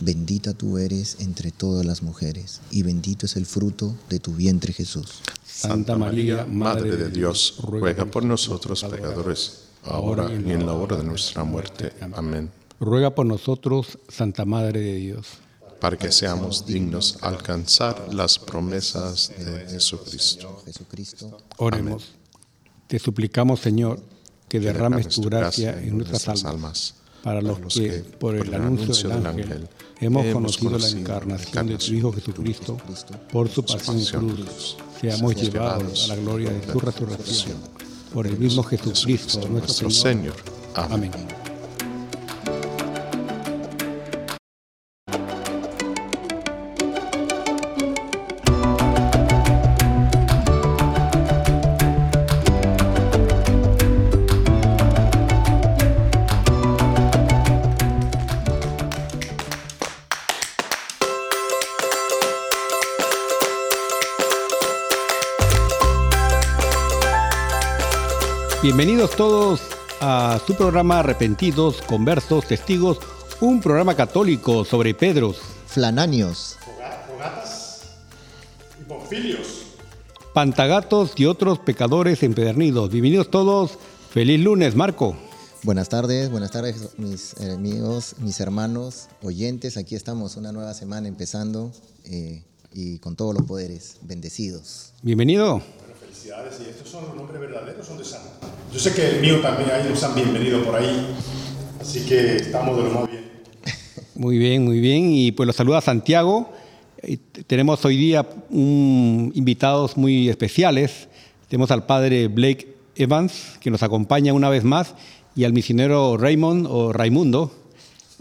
Bendita tú eres entre todas las mujeres, y bendito es el fruto de tu vientre Jesús. Santa María, Madre de Dios, ruega por nosotros pecadores, ahora y en la hora de nuestra muerte. Amén. Ruega por nosotros, Santa Madre de Dios. Para que seamos dignos alcanzar las promesas de Jesucristo. Jesucristo, Oremos. Te suplicamos, Señor, que derrames tu gracia en nuestras almas, para los que, por el anuncio del ángel, hemos conocido la encarnación de tu Hijo Jesucristo, por su pasión y cruz, seamos llevados a la gloria de tu resurrección. Por el mismo Jesucristo, nuestro. Señor. Amén. Bienvenidos todos a su programa Arrepentidos, Conversos, Testigos, un programa católico sobre Pedros, Flananios, Fogatas y Bonfilios. Pantagatos y otros pecadores empedernidos. Bienvenidos todos. Feliz lunes, Marco. Buenas tardes, buenas tardes mis amigos, mis hermanos, oyentes. Aquí estamos, una nueva semana empezando eh, y con todos los poderes, bendecidos. Bienvenido. ¿Y estos son los nombres verdaderos son de santo? Yo sé que el mío también, ahí nos han bienvenido por ahí. Así que estamos de lo más bien. Muy bien, muy bien. Y pues los saluda Santiago. Tenemos hoy día un- invitados muy especiales. Tenemos al padre Blake Evans, que nos acompaña una vez más, y al misionero Raymond o Raimundo.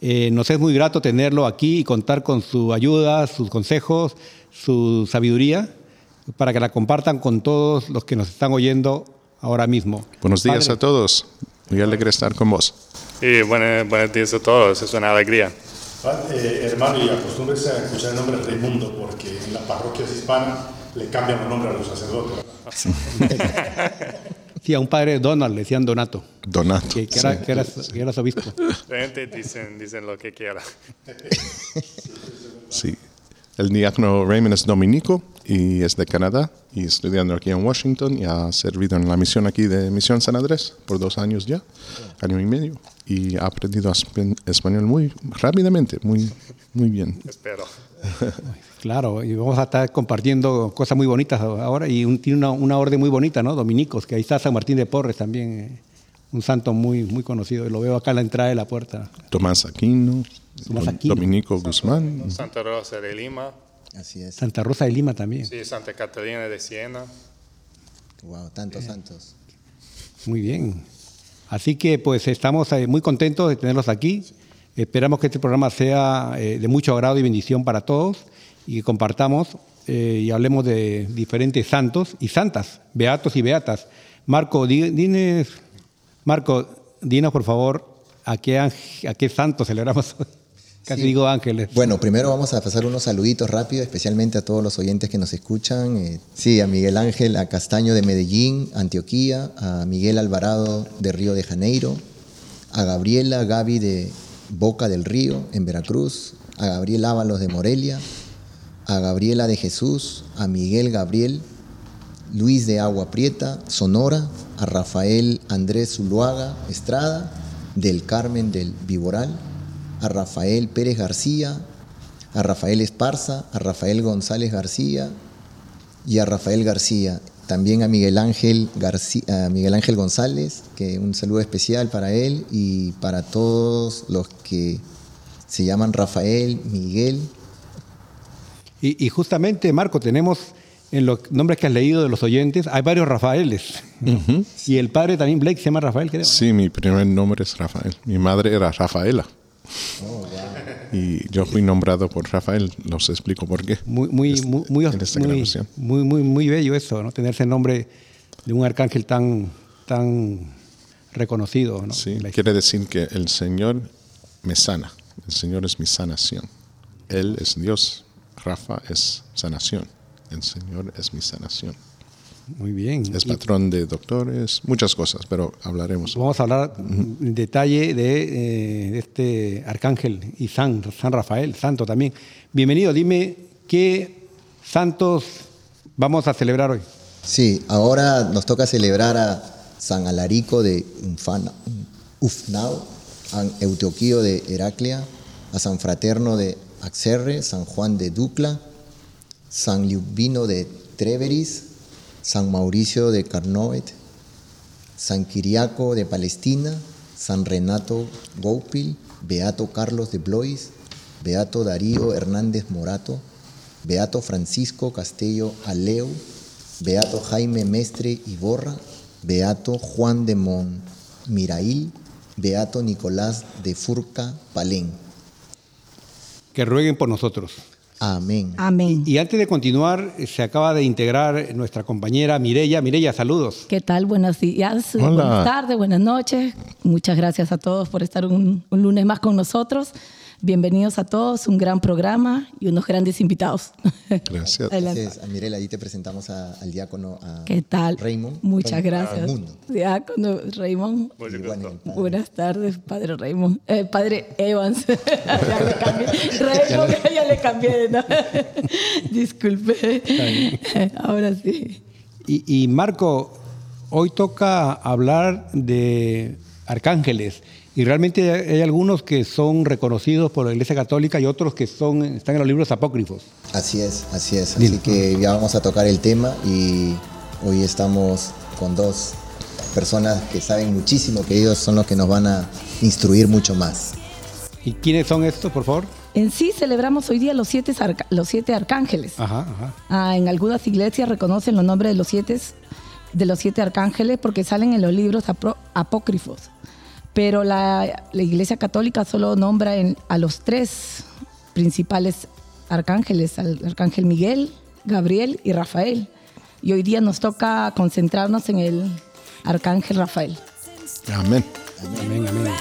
Eh, nos es muy grato tenerlo aquí y contar con su ayuda, sus consejos, su sabiduría, para que la compartan con todos los que nos están oyendo ahora mismo. Buenos días Padre, a todos. Muy alegre estar con vos. Sí, buenos, buenos días a todos, es una alegría. Eh, hermano, y acostúmbrese a escuchar el nombre Raimundo, porque en las parroquias hispanas le cambian el nombre a los sacerdotes. Sí, a un padre Donald, le decían Donato, Donato. que, que era, sí. que era- que era su obispo. La gente dicen, dicen lo que quiera. Sí. El diácono Raymond es dominico y es de Canadá y estudiando aquí en Washington y ha servido en la misión aquí de Misión San Andrés por dos años ya, año y medio, y ha aprendido esp- español muy rápidamente, muy, muy bien. Espero. Claro, y vamos a estar compartiendo cosas muy bonitas ahora y un- tiene una, una orden muy bonita, ¿no? Dominicos, que ahí está San Martín de Porres también, eh, un santo muy, muy conocido. Lo veo acá en la entrada de la puerta. Tomás Aquino, Tomás Aquino. Dominico Guzmán. Santa Rosa de Lima, Así es. Santa Rosa de Lima también. sí, Santa Catalina de Siena. Wow, tantos santos. Muy bien. Así que pues estamos eh, muy contentos de tenerlos aquí. Esperamos que este programa sea eh, de mucho agrado y bendición para todos y que compartamos eh, y hablemos de diferentes santos y santas, beatos y beatas. Marco, di- dines, Marco, dinos por favor a qué, a qué santo celebramos hoy. Casi Sí. digo ángeles. Bueno, primero vamos a pasar unos saluditos rápidos, especialmente a todos los oyentes que nos escuchan. Eh, sí, a Miguel Ángel, a Castaño de Medellín, Antioquía, a Miguel Alvarado de Río de Janeiro, a Gabriela Gaby de Boca del Río, en Veracruz, a Gabriel Ábalos de Morelia, a Gabriela de Jesús, a Miguel Gabriel, Luis de Agua Prieta, Sonora, a Rafael Andrés Zuluaga Estrada, del Carmen del Viboral, a Rafael Pérez García, a Rafael Esparza, a Rafael González García y a Rafael García. También a Miguel Ángel, García, a Miguel Ángel González, que un saludo especial para él y para todos los que se llaman Rafael, Miguel. Y, y justamente, Marco, tenemos en los nombres que has leído de los oyentes, hay varios Rafaeles. Y el padre también, Blake, se llama Rafael, creo. Sí, mi primer nombre es Rafael. Mi madre era Rafaela. Y yo fui nombrado por Rafael, los explico por qué. Muy, muy, muy, muy, muy, bello eso, ¿no? Tener ese nombre de un arcángel tan, tan reconocido, ¿no? Sí, quiere decir que el Señor me sana. El Señor es mi sanación. Él es Dios. Rafa es sanación. El Señor es mi sanación. Muy bien. Es Y patrón de doctores, muchas cosas, pero hablaremos. Vamos a hablar en detalle de, eh, de este arcángel y San, San Rafael, santo también. Bienvenido, dime qué santos vamos a celebrar hoy. Sí, ahora nos toca celebrar a San Alarico de Unfana, Ufnao, a Euteoquío de Heraclea, a San Fraterno de Axerre, San Juan de Ducla, San Liubino de Treveris, San Mauricio de Carnoet, San Quiriaco de Palestina, San Renato Goupil, Beato Carlos de Blois, Beato Darío Hernández Morato, Beato Francisco Castello Aleu, Beato Jaime Mestre Iborra, Beato Juan de Monmirail, Beato Nicolás de Furca Palén. Que rueguen por nosotros. Amén. Amén. Y antes de continuar, eh, se acaba de integrar nuestra compañera Mirella. Mirella, saludos. ¿Qué tal? Buenos días, Hola. buenas tardes, buenas noches. Muchas gracias a todos por estar un, un lunes más con nosotros. Bienvenidos a todos, un gran programa y unos grandes invitados. Gracias. Adelante. Gracias, a Mirela, ahí te presentamos a- al diácono a ¿Qué tal? Raymond. Muchas Raymond gracias. Mundo. Diácono Raymond. Buenas tardes, Padre Raymond. Eh, padre Evans. ya le cambié. Raymond, ya le cambié. ¿no? Disculpe. Ahora sí. Y, y Marco, hoy toca hablar de arcángeles. Y realmente hay algunos que son reconocidos por la Iglesia Católica y otros que son, están en los libros apócrifos. Así es, así es. Dile. Así que ya vamos a tocar el tema y hoy estamos con dos personas que saben muchísimo, que ellos son los que nos van a instruir mucho más. ¿Y quiénes son estos, por favor? En sí celebramos hoy día los siete, arca- los siete arcángeles. Ajá, ajá. Ah, en algunas iglesias reconocen los nombres de los siete, de los siete arcángeles porque salen en los libros apócrifos. Pero la, la iglesia católica solo nombra en- a los tres principales arcángeles, al arcángel Miguel, Gabriel y Rafael. Y hoy día nos toca concentrarnos en el arcángel Rafael. Amén. Amén, amén.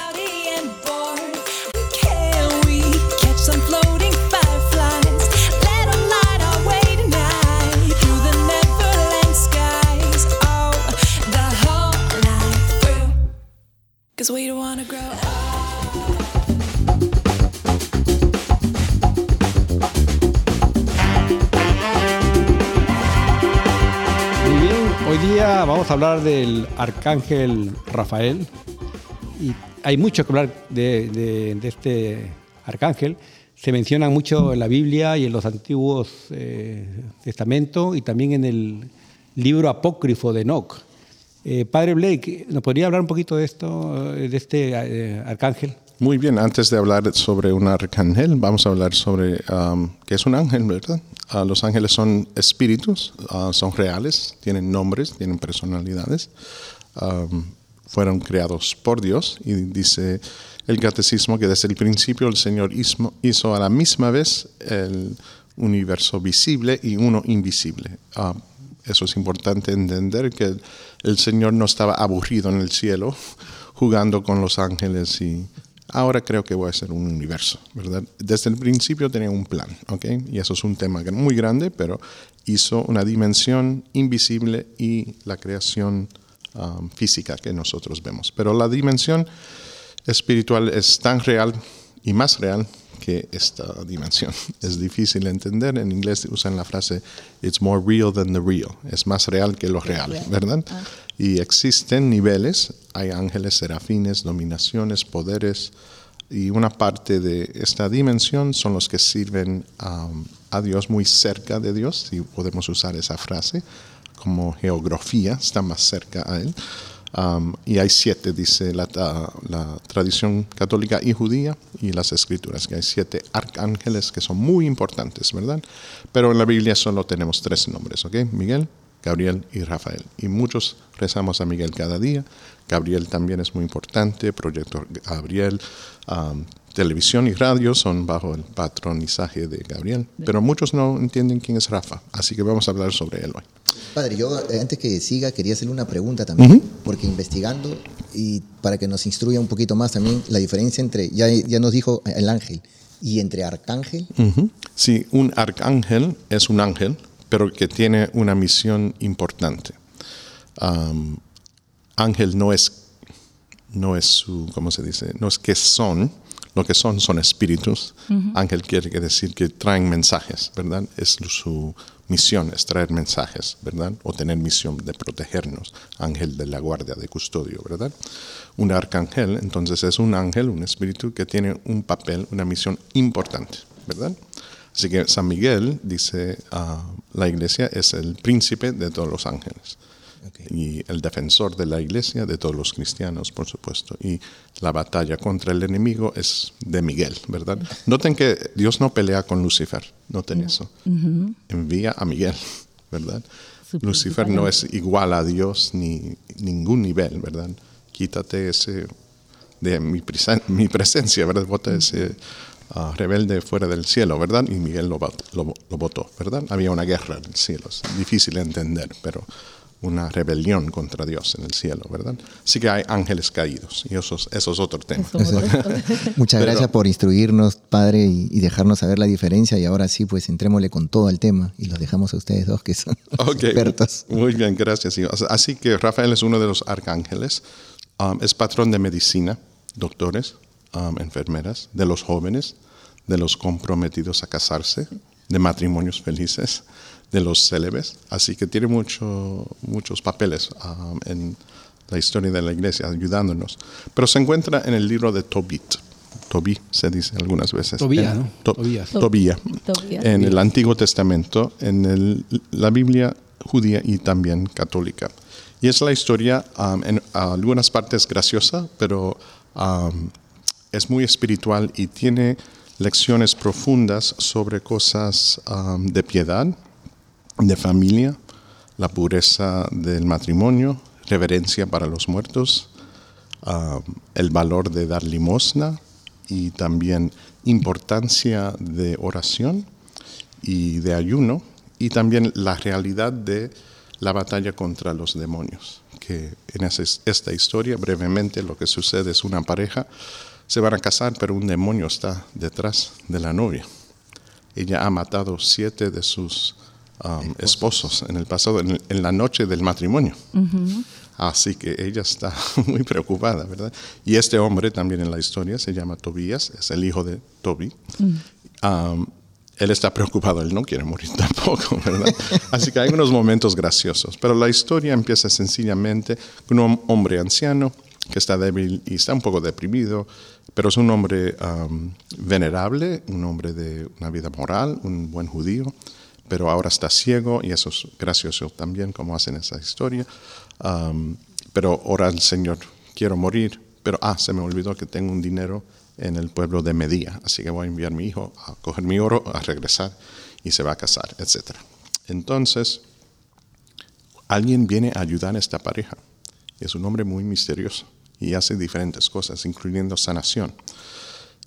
'Cause we hoy día vamos a hablar del arcángel Rafael. Y hay mucho que hablar de este arcángel. Se menciona mucho en la Biblia y en los antiguos eh, testamentos y también en el libro apócrifo de Enoch. Eh, Padre Blake, ¿nos podría hablar un poquito de esto, eh, de este eh, arcángel? Muy bien, antes de hablar sobre un arcángel, vamos a hablar sobre um, qué es un ángel, ¿verdad? Ah, los ángeles son espíritus, ah, son reales, tienen nombres, tienen personalidades, um, fueron creados por Dios y dice el catecismo que desde el principio el Señor hizo, a la misma vez el universo visible y uno invisible. Ah, eso es importante entender que el, Señor no estaba aburrido en el cielo jugando con los ángeles y ahora creo que voy a hacer un universo, ¿verdad? Desde el principio tenía un plan, ¿ok? Y eso es un tema muy grande, pero hizo una dimensión invisible y la creación um, física que nosotros vemos. Pero la dimensión espiritual es tan real y más real que esta dimensión. Es difícil de entender. En inglés usan la frase it's more real than the real. Es más real que lo real, ¿verdad? Y existen niveles. Hay ángeles, serafines, dominaciones, poderes, Y una parte de esta dimensión son los que sirven um, a Dios muy cerca de Dios, si podemos usar esa frase, como geografía, está más cerca a Él. Um, y hay siete, dice la, la tradición católica y judía y las escrituras, que hay siete arcángeles que son muy importantes, ¿verdad? Pero en la Biblia solo tenemos tres nombres, ¿ok? Miguel, Gabriel y Rafael. Y muchos rezamos a Miguel cada día. Gabriel también es muy importante, Proyecto Gabriel, televisión y radio son bajo el patronizaje de Gabriel, pero muchos no entienden quién es Rafa, así que vamos a hablar sobre él hoy. Padre, yo eh, antes que siga quería hacerle una pregunta también, porque investigando y para que nos instruya un poquito más también la diferencia entre, ya, ya nos dijo el ángel, y entre arcángel. Sí, un arcángel es un ángel, pero que tiene una misión importante. Ángel no es, no es su, ¿cómo se dice? No es que son, lo que son son espíritus. Ángel quiere decir que traen mensajes, ¿verdad? Es su misión, es traer mensajes, ¿verdad? O tener misión de protegernos. Ángel de la guardia, de custodio, ¿verdad? Un arcángel, entonces es un ángel, un espíritu que tiene un papel, una misión importante, ¿verdad? Así que San Miguel, dice ah, la iglesia, es el príncipe de todos los ángeles. Y el defensor de la iglesia, de todos los cristianos, por supuesto. Y la batalla contra el enemigo es de Miguel, ¿verdad? Noten que Dios no pelea con Lucifer, noten eso. Envía a Miguel, ¿verdad? Lucifer no es igual a Dios ni ningún nivel, ¿verdad? Quítate ese de mi, presen- mi presencia, ¿verdad? Bota ese ah, rebelde fuera del cielo, ¿verdad? Y Miguel lo, lo, lo votó, ¿verdad? Había una guerra en el cielo, es difícil de entender, pero una rebelión contra Dios en el cielo, ¿verdad? Sí que hay ángeles caídos, y eso, es- eso es otro tema. Eso, Muchas Pero- gracias por instruirnos, Padre, y, y dejarnos saber la diferencia. Y ahora sí, pues entrémosle con todo al tema y los dejamos a ustedes dos, que son expertos. Muy bien, gracias. Así que Rafael es uno de los arcángeles. Um, es patrón de medicina, doctores, um, enfermeras, de los jóvenes, de los comprometidos a casarse, de matrimonios felices, de los célebres. Así que tiene mucho, muchos papeles um, en la historia de la iglesia, ayudándonos. Pero se encuentra en el libro de Tobit. Tobí se dice algunas veces. Tobías, En- ¿no? To- Tobías. Tobía. Tobías. En el Antiguo Testamento, en el- la Biblia judía y también católica. Y es la historia, um, en algunas partes graciosa, pero um, es muy espiritual y tiene lecciones profundas sobre cosas um, de piedad, de familia, la pureza del matrimonio, reverencia para los muertos, um, el valor de dar limosna y también importancia de oración y de ayuno y también la realidad de la batalla contra los demonios. Que en esta historia, brevemente, lo que sucede es una pareja se van a casar, pero un demonio está detrás de la novia. Ella ha matado siete de sus um, esposos en el pasado, en, en la noche del matrimonio. Así que ella está muy preocupada, ¿verdad? Y este hombre también en la historia se llama Tobías, es el hijo de Toby. Um, él está preocupado, él no quiere morir tampoco, ¿verdad? Así que hay unos momentos graciosos. Pero la historia empieza sencillamente con un hombre anciano que está débil y está un poco deprimido, pero es un hombre um, venerable, un hombre de una vida moral, un buen judío, pero ahora está ciego y eso es gracioso también como hacen esa historia. Pero ora al Señor, quiero morir, pero ah, se me olvidó que tengo un dinero en el pueblo de Medía, así que voy a enviar a mi hijo a coger mi oro, a regresar y se va a casar, etc. Entonces, alguien viene a ayudar a esta pareja. Es un hombre muy misterioso y hace diferentes cosas, incluyendo sanación.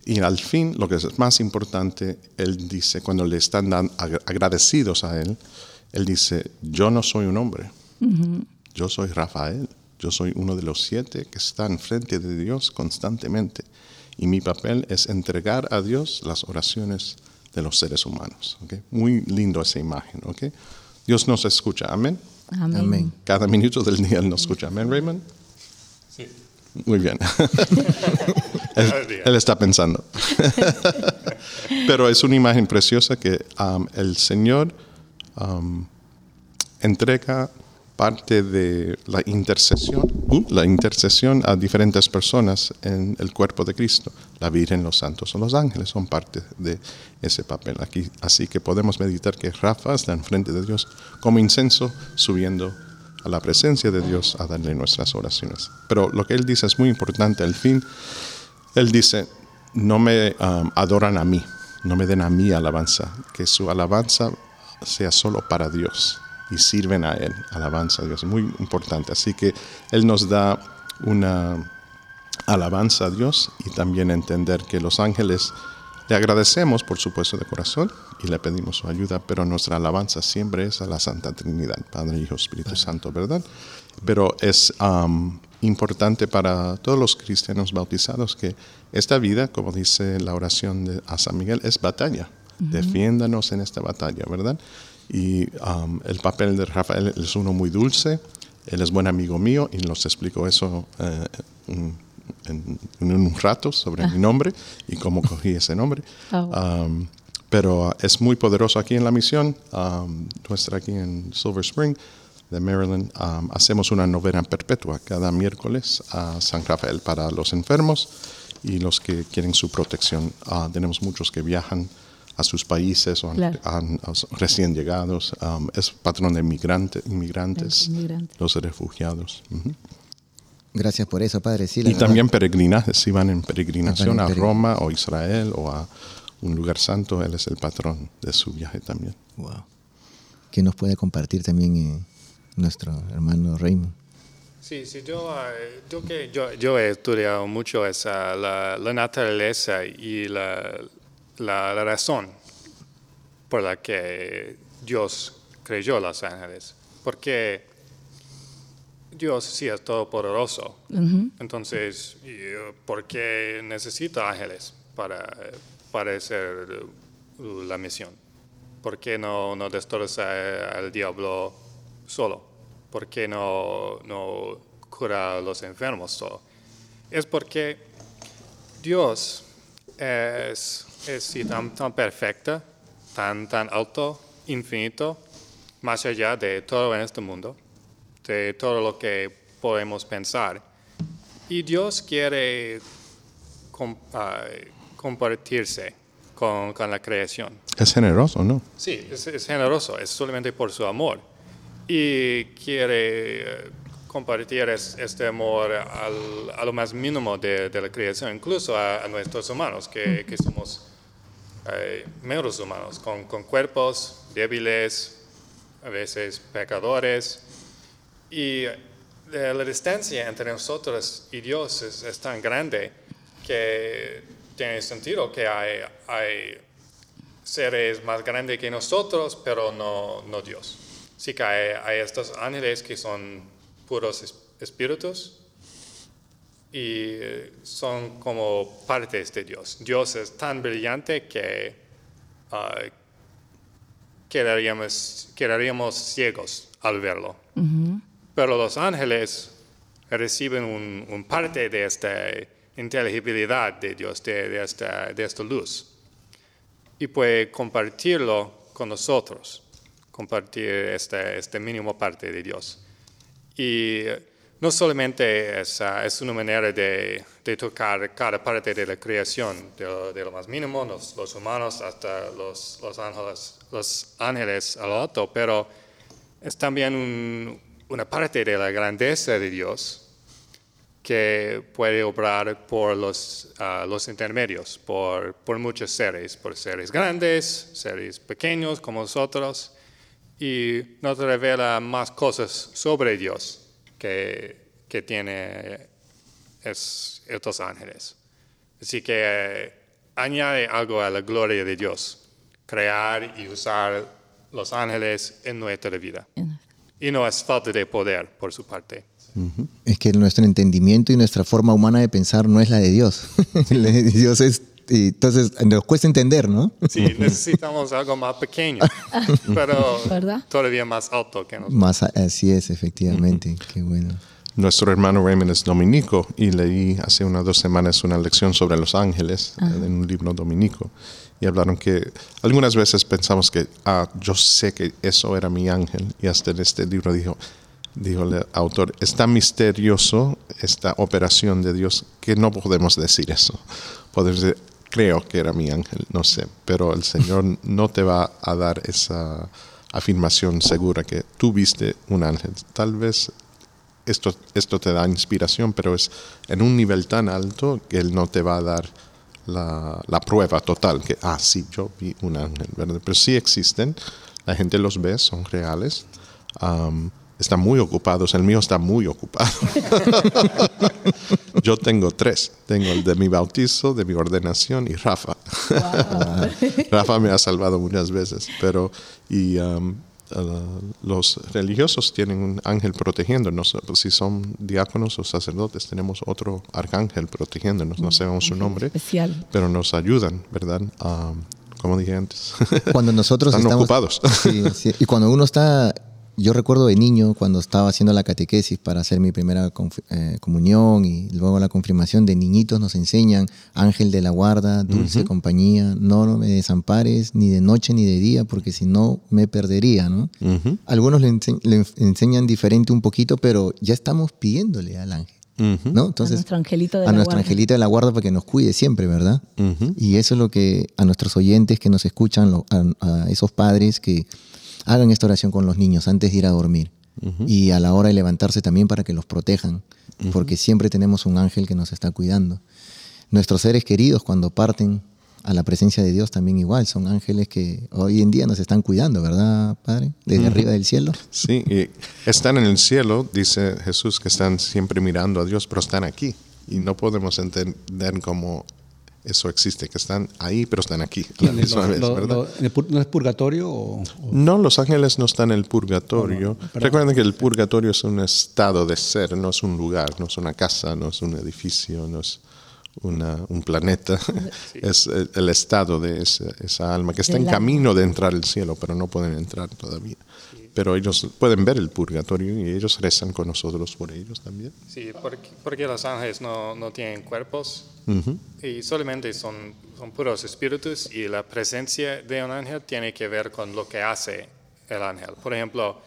Y al fin, lo que es más importante, él dice, cuando le están dan- ag- agradecidos a él, él dice, yo no soy un hombre, yo soy Rafael, yo soy uno de los siete que están frente de Dios constantemente. Y mi papel es entregar a Dios las oraciones de los seres humanos. ¿ok? Muy lindo esa imagen. ¿ok? Dios nos escucha, amén. Amén. Amén. Cada minuto del día Él nos escucha, amén, Raymond. Sí. Muy bien. él, él está pensando. Pero es una imagen preciosa que um, el Señor um, entrega parte de la intercesión, uh, la intercesión a diferentes personas en el cuerpo de Cristo. La Virgen, los santos o los ángeles son parte de ese papel aquí. Así que podemos meditar que Rafa está enfrente de Dios como incenso subiendo a la presencia de Dios a darle nuestras oraciones. Pero lo que él dice es muy importante. Al fin, él dice, no me um, adoran a mí, no me den a mí alabanza, que su alabanza sea solo para Dios y sirven a Él, alabanza a Dios, muy importante. Así que Él nos da una alabanza a Dios y también entender que los ángeles le agradecemos, por supuesto, de corazón y le pedimos su ayuda, pero nuestra alabanza siempre es a la Santa Trinidad, Padre, Hijo, Espíritu Santo, ¿verdad? Pero es um, importante para todos los cristianos bautizados que esta vida, como dice la oración de, a San Miguel, es batalla. Defiéndanos en esta batalla, ¿verdad? Y um, el papel de Rafael es uno muy dulce, él es buen amigo mío y nos explicó eso eh, en, en- un rato sobre mi nombre y cómo cogí ese nombre. Bueno. Um, pero uh, es muy poderoso aquí en la misión, um, nuestra aquí en Silver Spring, de Maryland. um, hacemos una novena perpetua cada miércoles a San Rafael para los enfermos y los que quieren su protección. Ah, tenemos muchos que viajan a sus países o han- Claro. han- a- recién llegados. um, es patrón de migrante- inmigrantes, Los inmigrantes. los refugiados. Ujú. Gracias por eso, Padre. Sí, Y verdad. también peregrinajes, si van en peregrinación a Roma o Israel o a un lugar santo, él es el patrón de su viaje también. Wow. ¿Qué nos puede compartir también eh, nuestro hermano Raymond? Sí, sí, yo, eh, yo, que, yo, yo he estudiado mucho esa, la, la naturaleza y la, la, la razón por la que Dios creyó los ángeles. Porque Dios sí es todopoderoso. Entonces, ¿y, eh, ¿por qué necesita ángeles para, para hacer uh, la misión? ¿Por qué no, no destroza al diablo solo? ¿Por qué no, no cura a los enfermos solo? Es porque Dios es, es sí, tan, tan perfecta, tan, tan alto, infinito, más allá de todo en este mundo, de todo lo que podemos pensar. Y Dios quiere com- ah, compartirse con, con la creación. Es generoso, ¿no? Sí, es, es generoso, es solamente por su amor. Y quiere eh, compartir es- este amor al- a lo más mínimo de, de la creación, incluso a, a nuestros humanos, que, que somos eh, meros humanos, con, con cuerpos débiles, a veces pecadores. Y eh, la distancia entre nosotros y Dios es, es tan grande que tiene sentido que hay, hay seres más grandes que nosotros, pero no, no Dios. Sí que hay, hay estos ángeles que son puros es- espíritus y eh, son como partes de Dios. Dios es tan brillante que ah, quedaríamos, quedaríamos ciegos al verlo. Pero los ángeles reciben un, parte de esta inteligibilidad de Dios, de, de esta, de esta luz. Y puede compartirlo con nosotros, compartir esta, esta mínima parte de Dios. Y no solamente es, es una manera de, de tocar cada parte de la creación, de, lo- lo más mínimo, los, los humanos hasta los, los ángeles, los ángeles al alto, pero es también un- una parte de la grandeza de Dios que puede obrar por los, ah, intermedios, por, muchos seres, por seres grandes, seres pequeños como nosotros, y nos revela más cosas sobre Dios que, tiene es- estos ángeles. Así que eh, añade algo a la gloria de Dios, crear y usar los ángeles en nuestra vida. Y no es falta de poder por su parte. Es que nuestro entendimiento y nuestra forma humana de pensar no es la de Dios. La de Dios es. y entonces nos cuesta entender, ¿no? Sí, necesitamos algo más pequeño, pero ¿Verdad? todavía más alto que nosotros. Más así es, efectivamente. Qué bueno. Nuestro hermano Raymond es dominico y leí hace unas dos semanas una lección sobre los ángeles en un libro dominico. Y hablaron que algunas veces pensamos que, ah, yo sé que eso era mi ángel. Y hasta en este libro dijo, dijo el autor, es tan misterioso esta operación de Dios que no podemos decir eso. Podemos decir, creo que era mi ángel, no sé, pero el Señor no te va a dar esa afirmación segura que tú viste un ángel. Tal vez esto, esto te da inspiración, pero es en un nivel tan alto que Él no te va a dar la, la prueba total, que, ah, sí, yo vi un ángel, ¿verdad? Pero sí existen, la gente los ve, son reales. Am, están muy ocupados, el mío está muy ocupado. Yo tengo tres. Tengo el de mi bautizo, de mi ordenación y Rafa. Rafa me ha salvado muchas veces. Pero, y um, los religiosos tienen un ángel protegiéndonos. Si son diáconos o sacerdotes, tenemos otro arcángel protegiéndonos. No sabemos su nombre, Especial. pero nos ayudan, ¿verdad? Um, como dije antes. Cuando nosotros Están estamos, ocupados. Sí, sí. Y cuando uno está, yo recuerdo de niño cuando estaba haciendo la catequesis para hacer mi primera eh, comunión y luego la confirmación de niñitos nos enseñan ángel de la guarda, dulce compañía, no me desampares ni de noche ni de día porque si no me perdería, ¿no? Algunos le, ense- le enseñan diferente un poquito, pero ya estamos pidiéndole al ángel, ¿no? Entonces, a nuestro angelito de a la guarda. angelita de la guarda para que nos cuide siempre, ¿verdad? Y eso es lo que a nuestros oyentes que nos escuchan, lo- a, a esos padres que hagan esta oración con los niños antes de ir a dormir y a la hora de levantarse también para que los protejan, porque siempre tenemos un ángel que nos está cuidando. Nuestros seres queridos cuando parten a la presencia de Dios también igual, son ángeles que hoy en día nos están cuidando, ¿verdad, Padre? Desde arriba del cielo. Sí, y están en el cielo, dice Jesús, que están siempre mirando a Dios, pero están aquí. Y no podemos entender cómo eso existe, que están ahí, pero están aquí a la misma Lo- vez, lo- ¿verdad? lo- en el pur- ¿No es purgatorio o, o- No, los ángeles no están en el purgatorio. perdón. Recuerden que el purgatorio es un estado de ser, no es un lugar, no es una casa, no es un edificio, no es una- un planeta. Es el, el estado de esa, esa alma que está en camino de entrar al cielo, pero no pueden entrar todavía. Pero ellos pueden ver el purgatorio y ellos rezan con nosotros por ellos también. Sí, porque, porque los ángeles no, no tienen cuerpos Ujú. y solamente son, son puros espíritus y la presencia de un ángel tiene que ver con lo que hace el ángel. Por ejemplo,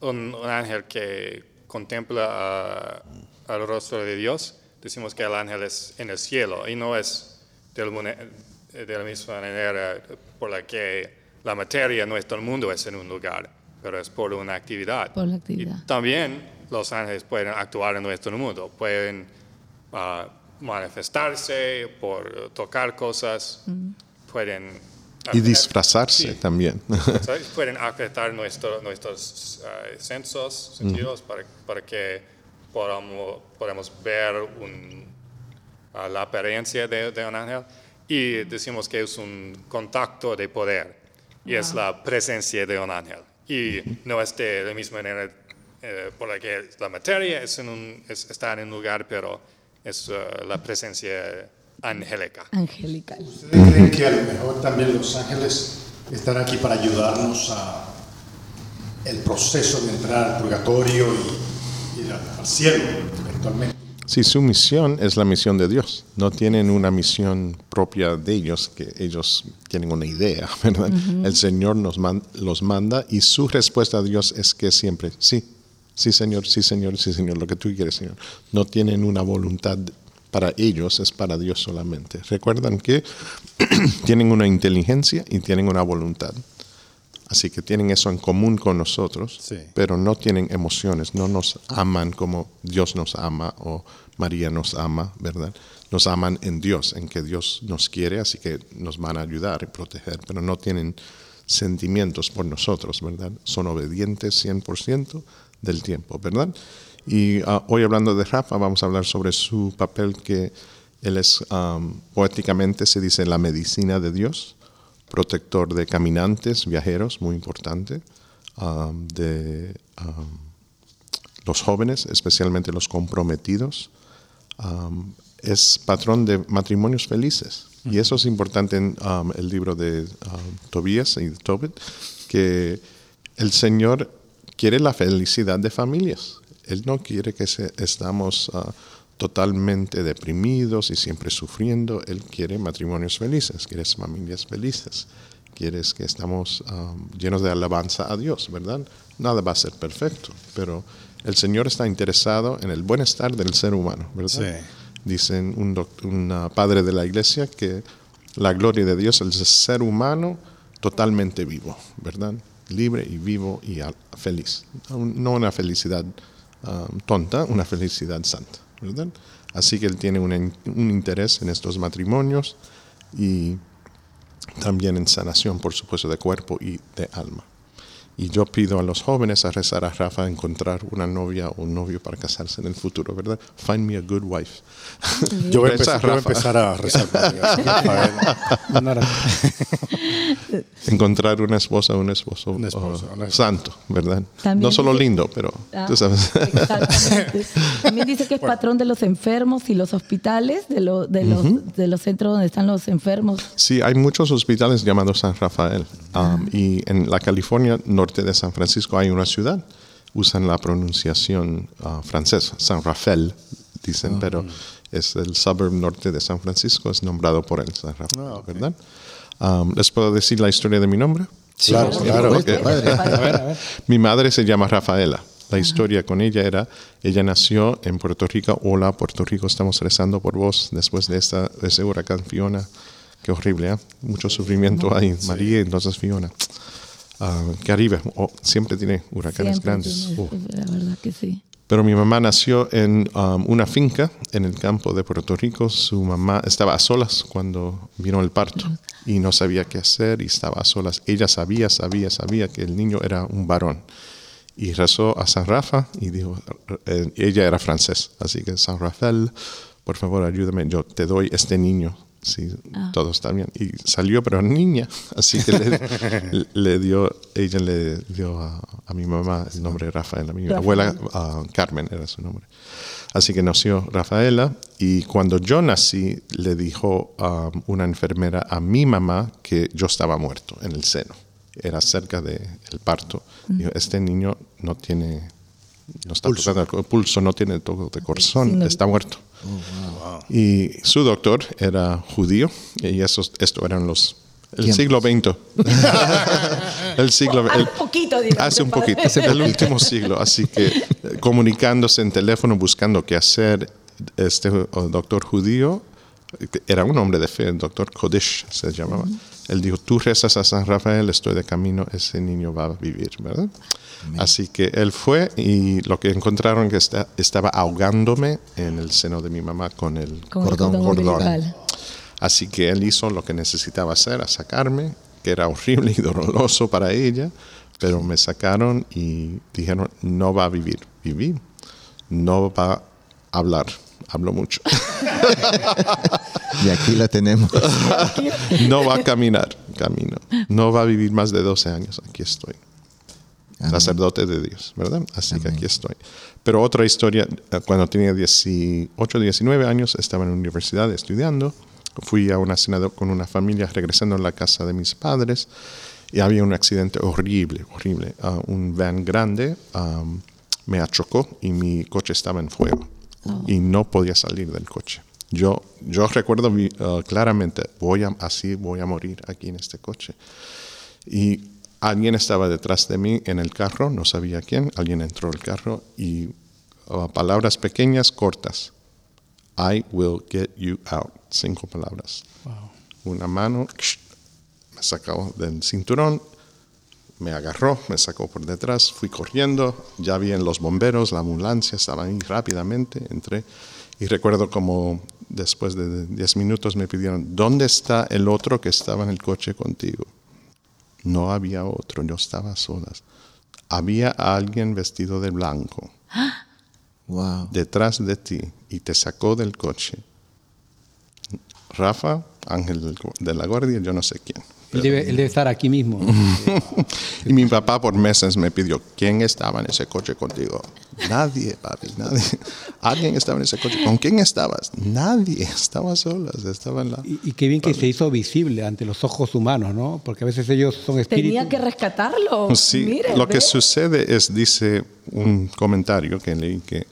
un, un ángel que contempla ah, al rostro de Dios, decimos que el ángel es en el cielo y no es del de la misma manera por la que la materia, nuestro mundo es en un lugar, pero es por una actividad. Por la actividad. Y también los ángeles pueden actuar en nuestro mundo, pueden ah, manifestarse por tocar cosas, pueden... Y disfrazarse Sí. también. ¿sabes? Pueden afectar nuestro- nuestros ah, sensos, sentidos, para, para que podamos, podamos ver un- ah, la apariencia de, de un ángel. Y decimos que es un contacto de poder, y es la presencia de un ángel. Y no es de la misma manera eh, por la que la materia es en un- es- está en un lugar, pero es ah, la presencia angélica. Angelical. ¿Ustedes creen que a lo mejor también los ángeles están aquí para ayudarnos a el proceso de entrar al purgatorio y, y al- al cielo eventualmente? Sí, su misión es la misión de Dios. No tienen una misión propia de ellos, que ellos tienen una idea, ¿verdad? El Señor nos man- los manda y su respuesta a Dios es que siempre, sí, sí Señor, sí Señor, sí Señor, lo que tú quieres Señor. No tienen una voluntad para ellos, es para Dios solamente. Recuerdan que tienen una inteligencia y tienen una voluntad. Así que tienen eso en común con nosotros, Sí. pero no tienen emociones, no nos aman como Dios nos ama o María nos ama, ¿verdad? Nos aman en Dios, en que Dios nos quiere, así que nos van a ayudar y proteger, pero no tienen sentimientos por nosotros, ¿verdad? Son obedientes 100% del tiempo, ¿verdad? Y ah, hoy hablando de Rafa, vamos a hablar sobre su papel que él es, um, poéticamente se dice, la medicina de Dios protector de caminantes, viajeros, muy importante, um, de um, los jóvenes, especialmente los comprometidos. Um, es patrón de matrimonios felices. Y eso es importante en el libro de Tobías y Tobit, que el Señor quiere la felicidad de familias. Él no quiere que se, estamos ah, totalmente deprimidos y siempre sufriendo. Él quiere matrimonios felices, quiere familias felices. quieres que estamos um, llenos de alabanza a Dios, ¿verdad? Nada va a ser perfecto, pero el Señor está interesado en el bienestar del ser humano, ¿verdad? Sí. Dicen un, un, padre de la iglesia que la gloria de Dios es el ser humano totalmente vivo, ¿verdad? Libre y vivo y feliz. No una felicidad um, tonta, una felicidad santa, ¿verdad? Así que él tiene un, un interés en estos matrimonios y también en sanación, por supuesto, de cuerpo y de alma. Y yo pido a los jóvenes a rezar a Rafa a encontrar una novia o un novio para casarse en el futuro, ¿verdad? Find me a good wife. Yo voy, a empezar, yo voy a Rafa. empezar a rezar encontrar una esposa o un esposo, Una esposa, oh, una esposa. santo, ¿verdad? También no solo dice- lindo, pero Ah, tú sabes. Exactamente. También dice que es patrón de los enfermos y los hospitales, de, lo- de, los, de los centros donde están los enfermos. Sí, hay muchos hospitales llamados San Rafael. Ah. Um, y en la California norte de San Francisco hay una ciudad. Usan la pronunciación uh, francesa, San Rafael, dicen, Ah. pero es el suburb norte de San Francisco, es nombrado por él, San Rafael, Ah, ok. ¿verdad? Um, ¿Les puedo decir la historia de mi nombre? Claro, por claro. padre. Mi madre se llama Rafaela. La historia con ella era, ella nació en Puerto Rico. Hola, Puerto Rico, estamos rezando por vos después de esta, de ese huracán Fiona. Qué horrible, ¿eh? Mucho sufrimiento ahí. María, entonces Fiona. Ah, Caribe, oh, siempre tiene huracanes Siempre grandes. tiene-. La verdad que sí. Pero mi mamá nació en um, una finca en el campo de Puerto Rico. Su mamá estaba a solas cuando vino el parto y no sabía qué hacer y estaba a solas. Ella sabía, sabía, sabía que el niño era un varón. Y rezó a San Rafa y dijo, eh, ella era francés, así que San Rafael, por favor ayúdame, yo te doy este niño. Sí, todo está bien. Y salió, pero niña. Así que le, le dio, ella le dio a, a mi mamá el nombre de Rafaela. Mi Rafael. abuela ah, Carmen era su nombre. Así que nació Rafaela y cuando yo nací le dijo ah, una enfermera a mi mamá que yo estaba muerto en el seno. Era cerca del parto. Dijo, este niño no tiene, no está Pulso. tocando el pulso, no tiene toque de corazón, Sí, no- está muerto. Y su doctor era judío y esos, esto eran los... El Tiempos. siglo XX. el siglo Hace el- poquito, Hace un poquito, el último siglo. Así que eh, comunicándose en teléfono, buscando qué hacer, este doctor judío, era un hombre de fe, el doctor Kodesh se llamaba. Él dijo, tú rezas a San Rafael, estoy de camino, ese niño va a vivir, ¿verdad? Así que él fue y lo que encontraron que está- estaba ahogándome en el seno de mi mamá con el Con el Cordón, umbilical. Así que él hizo lo que necesitaba hacer, a sacarme, que era horrible y doloroso para ella, pero me sacaron y dijeron, no va a vivir. Viví. No va a hablar. Hablo mucho. Y aquí la tenemos. No va a caminar. Camino. No va a vivir más de 12 años. Aquí estoy. Amén. Sacerdote de Dios, ¿verdad? Así que aquí estoy. Pero otra historia, eh, cuando tenía 18, 19 años, estaba en la universidad estudiando. Fui a una cena de- con una familia regresando a la casa de mis padres y había un accidente horrible, horrible. Ah, un van grande me achocó y mi coche estaba en fuego y no podía salir del coche. Yo, yo recuerdo ah, claramente, voy a, así voy a morir aquí en este coche. Y alguien estaba detrás de mí en el carro, no sabía quién, alguien entró al carro y uh, palabras pequeñas, cortas. I will get you out. Cinco palabras. Una mano me sacó del cinturón, me agarró, me sacó por detrás, fui corriendo, ya vi en los bomberos, la ambulancia, estaban ahí rápidamente, entré y recuerdo como después de 10 minutos me pidieron, ¿dónde está el otro que estaba en el coche contigo? No había otro, yo estaba a solas. Había alguien vestido de blanco Wow. detrás de ti y te sacó del coche. Rafa, ángel de la guardia, yo no sé quién. Él debe, él debe estar aquí mismo. Y mi papá por meses me pidió, ¿quién estaba en ese coche contigo? Nadie, papi, nadie. Alguien estaba en ese coche. ¿Con quién estabas? Nadie, estaba solas, estaba en la... Y, y qué bien que se hizo visible ante los ojos humanos, ¿no? Porque a veces ellos son espíritus. Tenía que rescatarlo. Sí, Mire, lo que sucede es, dice un comentario que leí, que,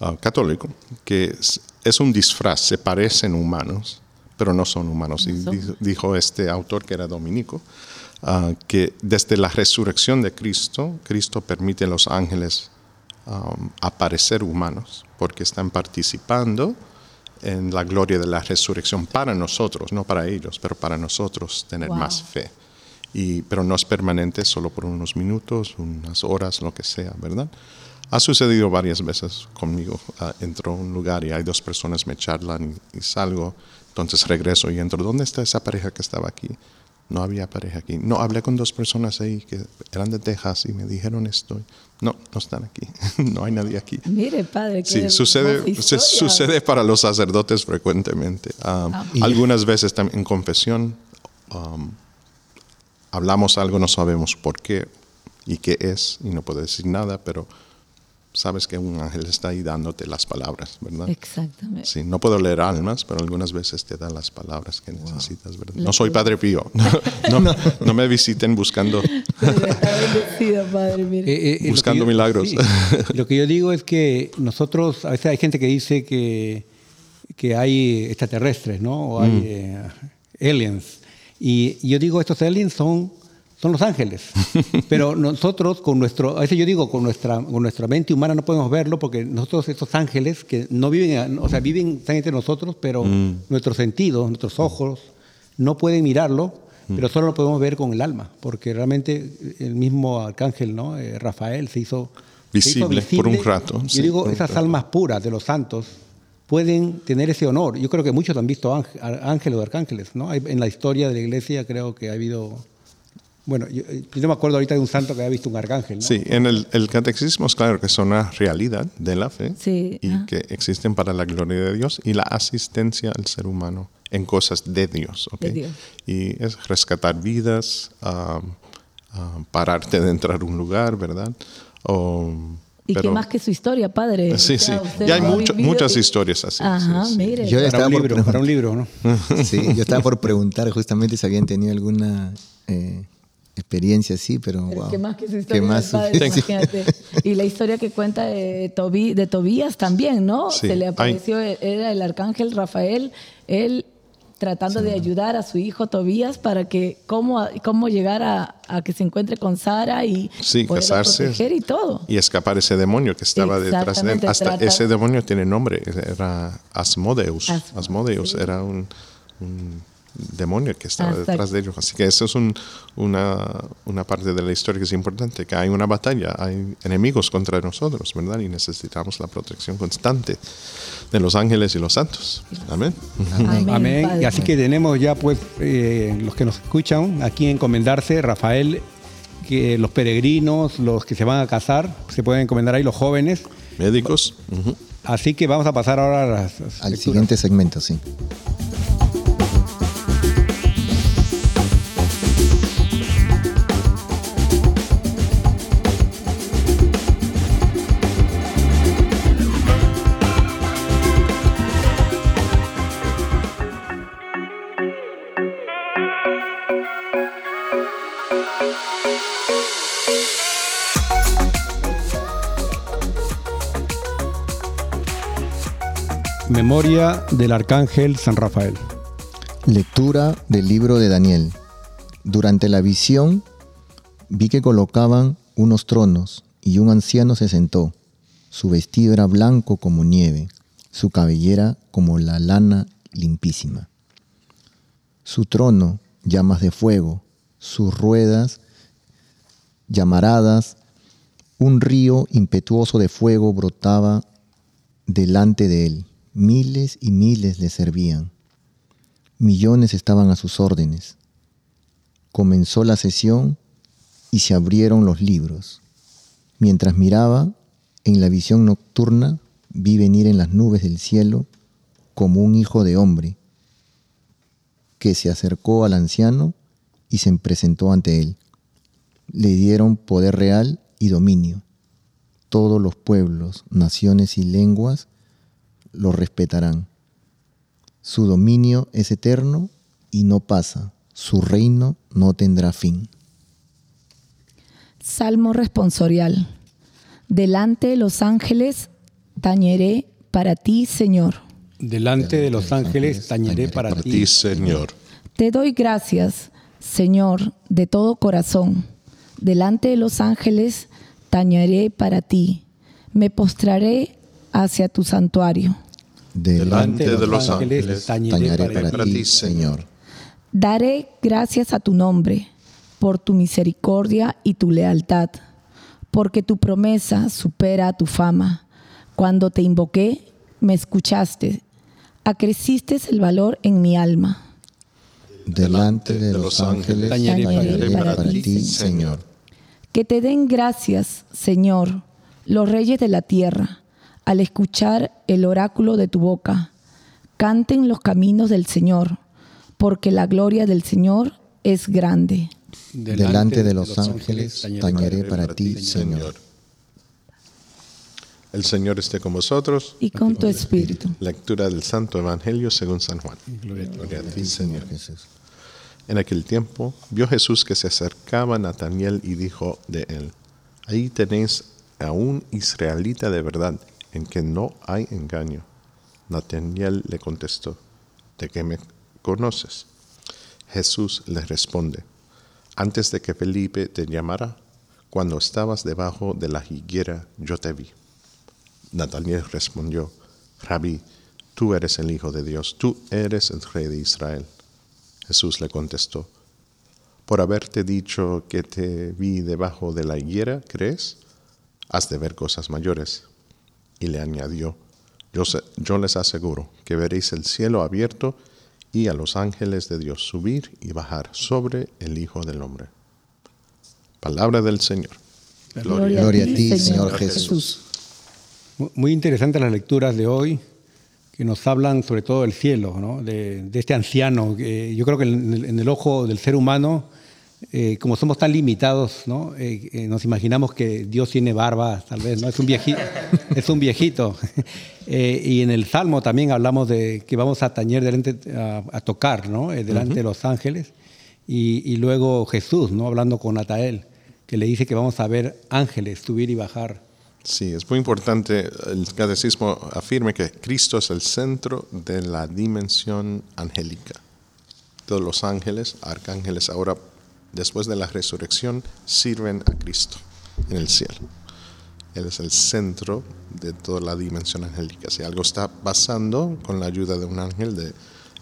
ah, católico, que es, es un disfraz, se parecen humanos, pero no son humanos. Y di- dijo este autor que era dominico, ah, que desde la resurrección de Cristo, Cristo permite a los ángeles um, aparecer humanos, porque están participando en la gloria de la resurrección para nosotros, no para ellos, pero para nosotros tener Wow. más fe. Y, pero no es permanente, solo por unos minutos, unas horas, lo que sea, ¿verdad? Ha sucedido varias veces conmigo. Ah, entro a un lugar y hay dos personas, me charlan y, y salgo, entonces regreso y entro. ¿Dónde está esa pareja que estaba aquí? No había pareja aquí. No, hablé con dos personas ahí que eran de Texas y me dijeron esto. No, no están aquí. no hay nadie aquí. Mire, padre, qué Sí, sucede, se- sucede para los sacerdotes frecuentemente. Ah, algunas veces también en confesión um, hablamos algo, no sabemos por qué y qué es, y no puedo decir nada, pero sabes que un ángel está ahí dándote las palabras, ¿verdad? Exactamente. Sí, no puedo leer almas, pero algunas veces te dan las palabras que necesitas, ¿verdad? Lo No soy Padre Pío. No, no, no me visiten buscando. Padre, mire. Eh, eh, lo Buscando que yo- milagros. sí. Lo que yo digo es que nosotros, a veces hay gente que dice que, que hay extraterrestres, ¿no? O hay Mm. eh, aliens. Y yo digo, estos aliens son, son los ángeles. Pero nosotros, con nuestro, a veces yo digo, con nuestra, con nuestra mente humana no podemos verlo porque nosotros, estos ángeles, que no viven, o sea, viven, están entre nosotros, pero Mm. nuestros sentidos, nuestros ojos, no pueden mirarlo, Mm. pero solo lo podemos ver con el alma, porque realmente el mismo arcángel, ¿no? Eh, Rafael se hizo se hizo Visible por un rato, Yo sí, digo, esas almas puras de los santos pueden tener ese honor. Yo creo que muchos han visto ángeles o arcángeles, ¿no? En la historia de la iglesia creo que ha habido... Bueno, yo, yo no me acuerdo ahorita de un santo que haya visto un arcángel, ¿no? Sí, en el, el catecismo es claro que son una realidad de la fe Sí, y que existen para la gloria de Dios y la asistencia al ser humano en cosas de Dios. ¿ok? De Dios. Y es rescatar vidas, ah, pararte de entrar a un lugar, ¿verdad? O, ¿Y pero- más que su historia, padre? Sí, sí. Y hay mucho- muchas y- historias así. Ajá, sí, sí. mire. Yo Para estaba un por libro, para un libro, ¿no? Sí, yo estaba por preguntar justamente si habían tenido alguna eh, experiencia así, pero, Pero wow. ¿Qué más que su ¿Qué historia más del padre? supe? Imagínate. Y la historia que cuenta de, Tobí, de Tobías también, ¿no? Sí, Se le apareció, era el arcángel Rafael, él tratando de ayudar a su hijo Tobías para que cómo, cómo llegar a, a que se encuentre con Sara y Sí, casarse. proteger y todo. Y escapar ese demonio que estaba detrás de él. Hasta trata- ese demonio tiene nombre, era Asmodeus. Asmodeus, Asmodeus era un, un demonio que estaba Exacto. detrás de ellos. Así que eso es un- una, una parte de la historia que es importante, que hay una batalla, hay enemigos contra nosotros, ¿verdad? Y necesitamos la protección constante de los ángeles y los santos. Amén. Amén. Amén. Y así que tenemos ya, pues, eh, los que nos escuchan aquí encomendarse, Rafael, que los peregrinos, los que se van a casar, se pueden encomendar ahí, los jóvenes. Médicos. ujú. Así que vamos a pasar ahora a las, las Al lecturas. siguiente segmento, sí. Memoria del Arcángel San Rafael. Lectura del libro de Daniel. Durante la visión vi que colocaban unos tronos y un anciano se sentó. Su vestido era blanco como nieve, su cabellera como la lana limpísima. Su trono llamas de fuego, sus ruedas llamaradas, un río impetuoso de fuego brotaba delante de él. Miles y miles le servían. Millones estaban a sus órdenes. Comenzó la sesión y se abrieron los libros. Mientras miraba, en la visión nocturna vi venir en las nubes del cielo como un hijo de hombre, que se acercó al anciano y se presentó ante él. Le dieron poder real y dominio. Todos los pueblos, naciones y lenguas lo respetarán. Su dominio es eterno y no pasa. Su reino no tendrá fin. Salmo responsorial. Delante de los ángeles tañeré para ti, Señor. Delante de los ángeles tañeré para Para ti. ti, Señor. Te doy gracias, Señor, de todo corazón. Delante de los ángeles tañeré para ti. Me postraré hacia tu santuario. Delante de los ángeles tañeré para para ti. Señor. Daré gracias a tu nombre por tu misericordia y tu lealtad, porque tu promesa supera a tu fama. Cuando te invoqué, me escuchaste, acreciste el valor en mi alma. Delante de los ángeles tañeré tañeré para para ti. Señor. Que te den gracias, Señor, los reyes de la tierra, al escuchar el oráculo de tu boca. Canten los caminos del Señor, porque la gloria del Señor es grande. Delante de los ángeles tañeré para ti, Señor. El Señor esté con vosotros. Y con tu espíritu. Lectura del Santo Evangelio según San Juan. Gloria a ti, Señor. Jesús. En aquel tiempo vio Jesús que se acercaba a Nataniel y dijo de él, ahí tenéis a un israelita de verdad, en que no hay engaño. Nataniel le contestó, ¿de qué me conoces? Jesús le responde, antes de que Felipe te llamara, cuando estabas debajo de la higuera, yo te vi. Nataniel respondió, Rabí, tú eres el Hijo de Dios, tú eres el Rey de Israel. Jesús le contestó, por haberte dicho que te vi debajo de la higuera, ¿crees? Has de ver cosas mayores. Y le añadió, yo, se- yo les aseguro que veréis el cielo abierto y a los ángeles de Dios subir y bajar sobre el Hijo del Hombre. Palabra del Señor. Gloria, Gloria a ti, Señor Jesús. Mu- Muy interesantes las lecturas de hoy que nos hablan sobre todo del cielo, ¿no? de, de este anciano. que yo creo que en el, en el ojo del ser humano, eh, como somos tan limitados, ¿no? Eh, eh, nos imaginamos que Dios tiene barba, tal vez, ¿no? es un viejito. es un viejito. Eh, y en el Salmo también hablamos de que vamos a tañer delante, a, a tocar ¿no? Eh, delante de los ángeles. Y, y luego Jesús, ¿no? hablando con Natael, que le dice que vamos a ver ángeles subir y bajar. Sí, es muy importante. El catecismo afirma que Cristo es el centro de la dimensión angélica. Todos los ángeles, arcángeles, ahora, después de la resurrección, sirven a Cristo en el cielo. Él es el centro de toda la dimensión angélica. Si algo está pasando con la ayuda de un ángel, de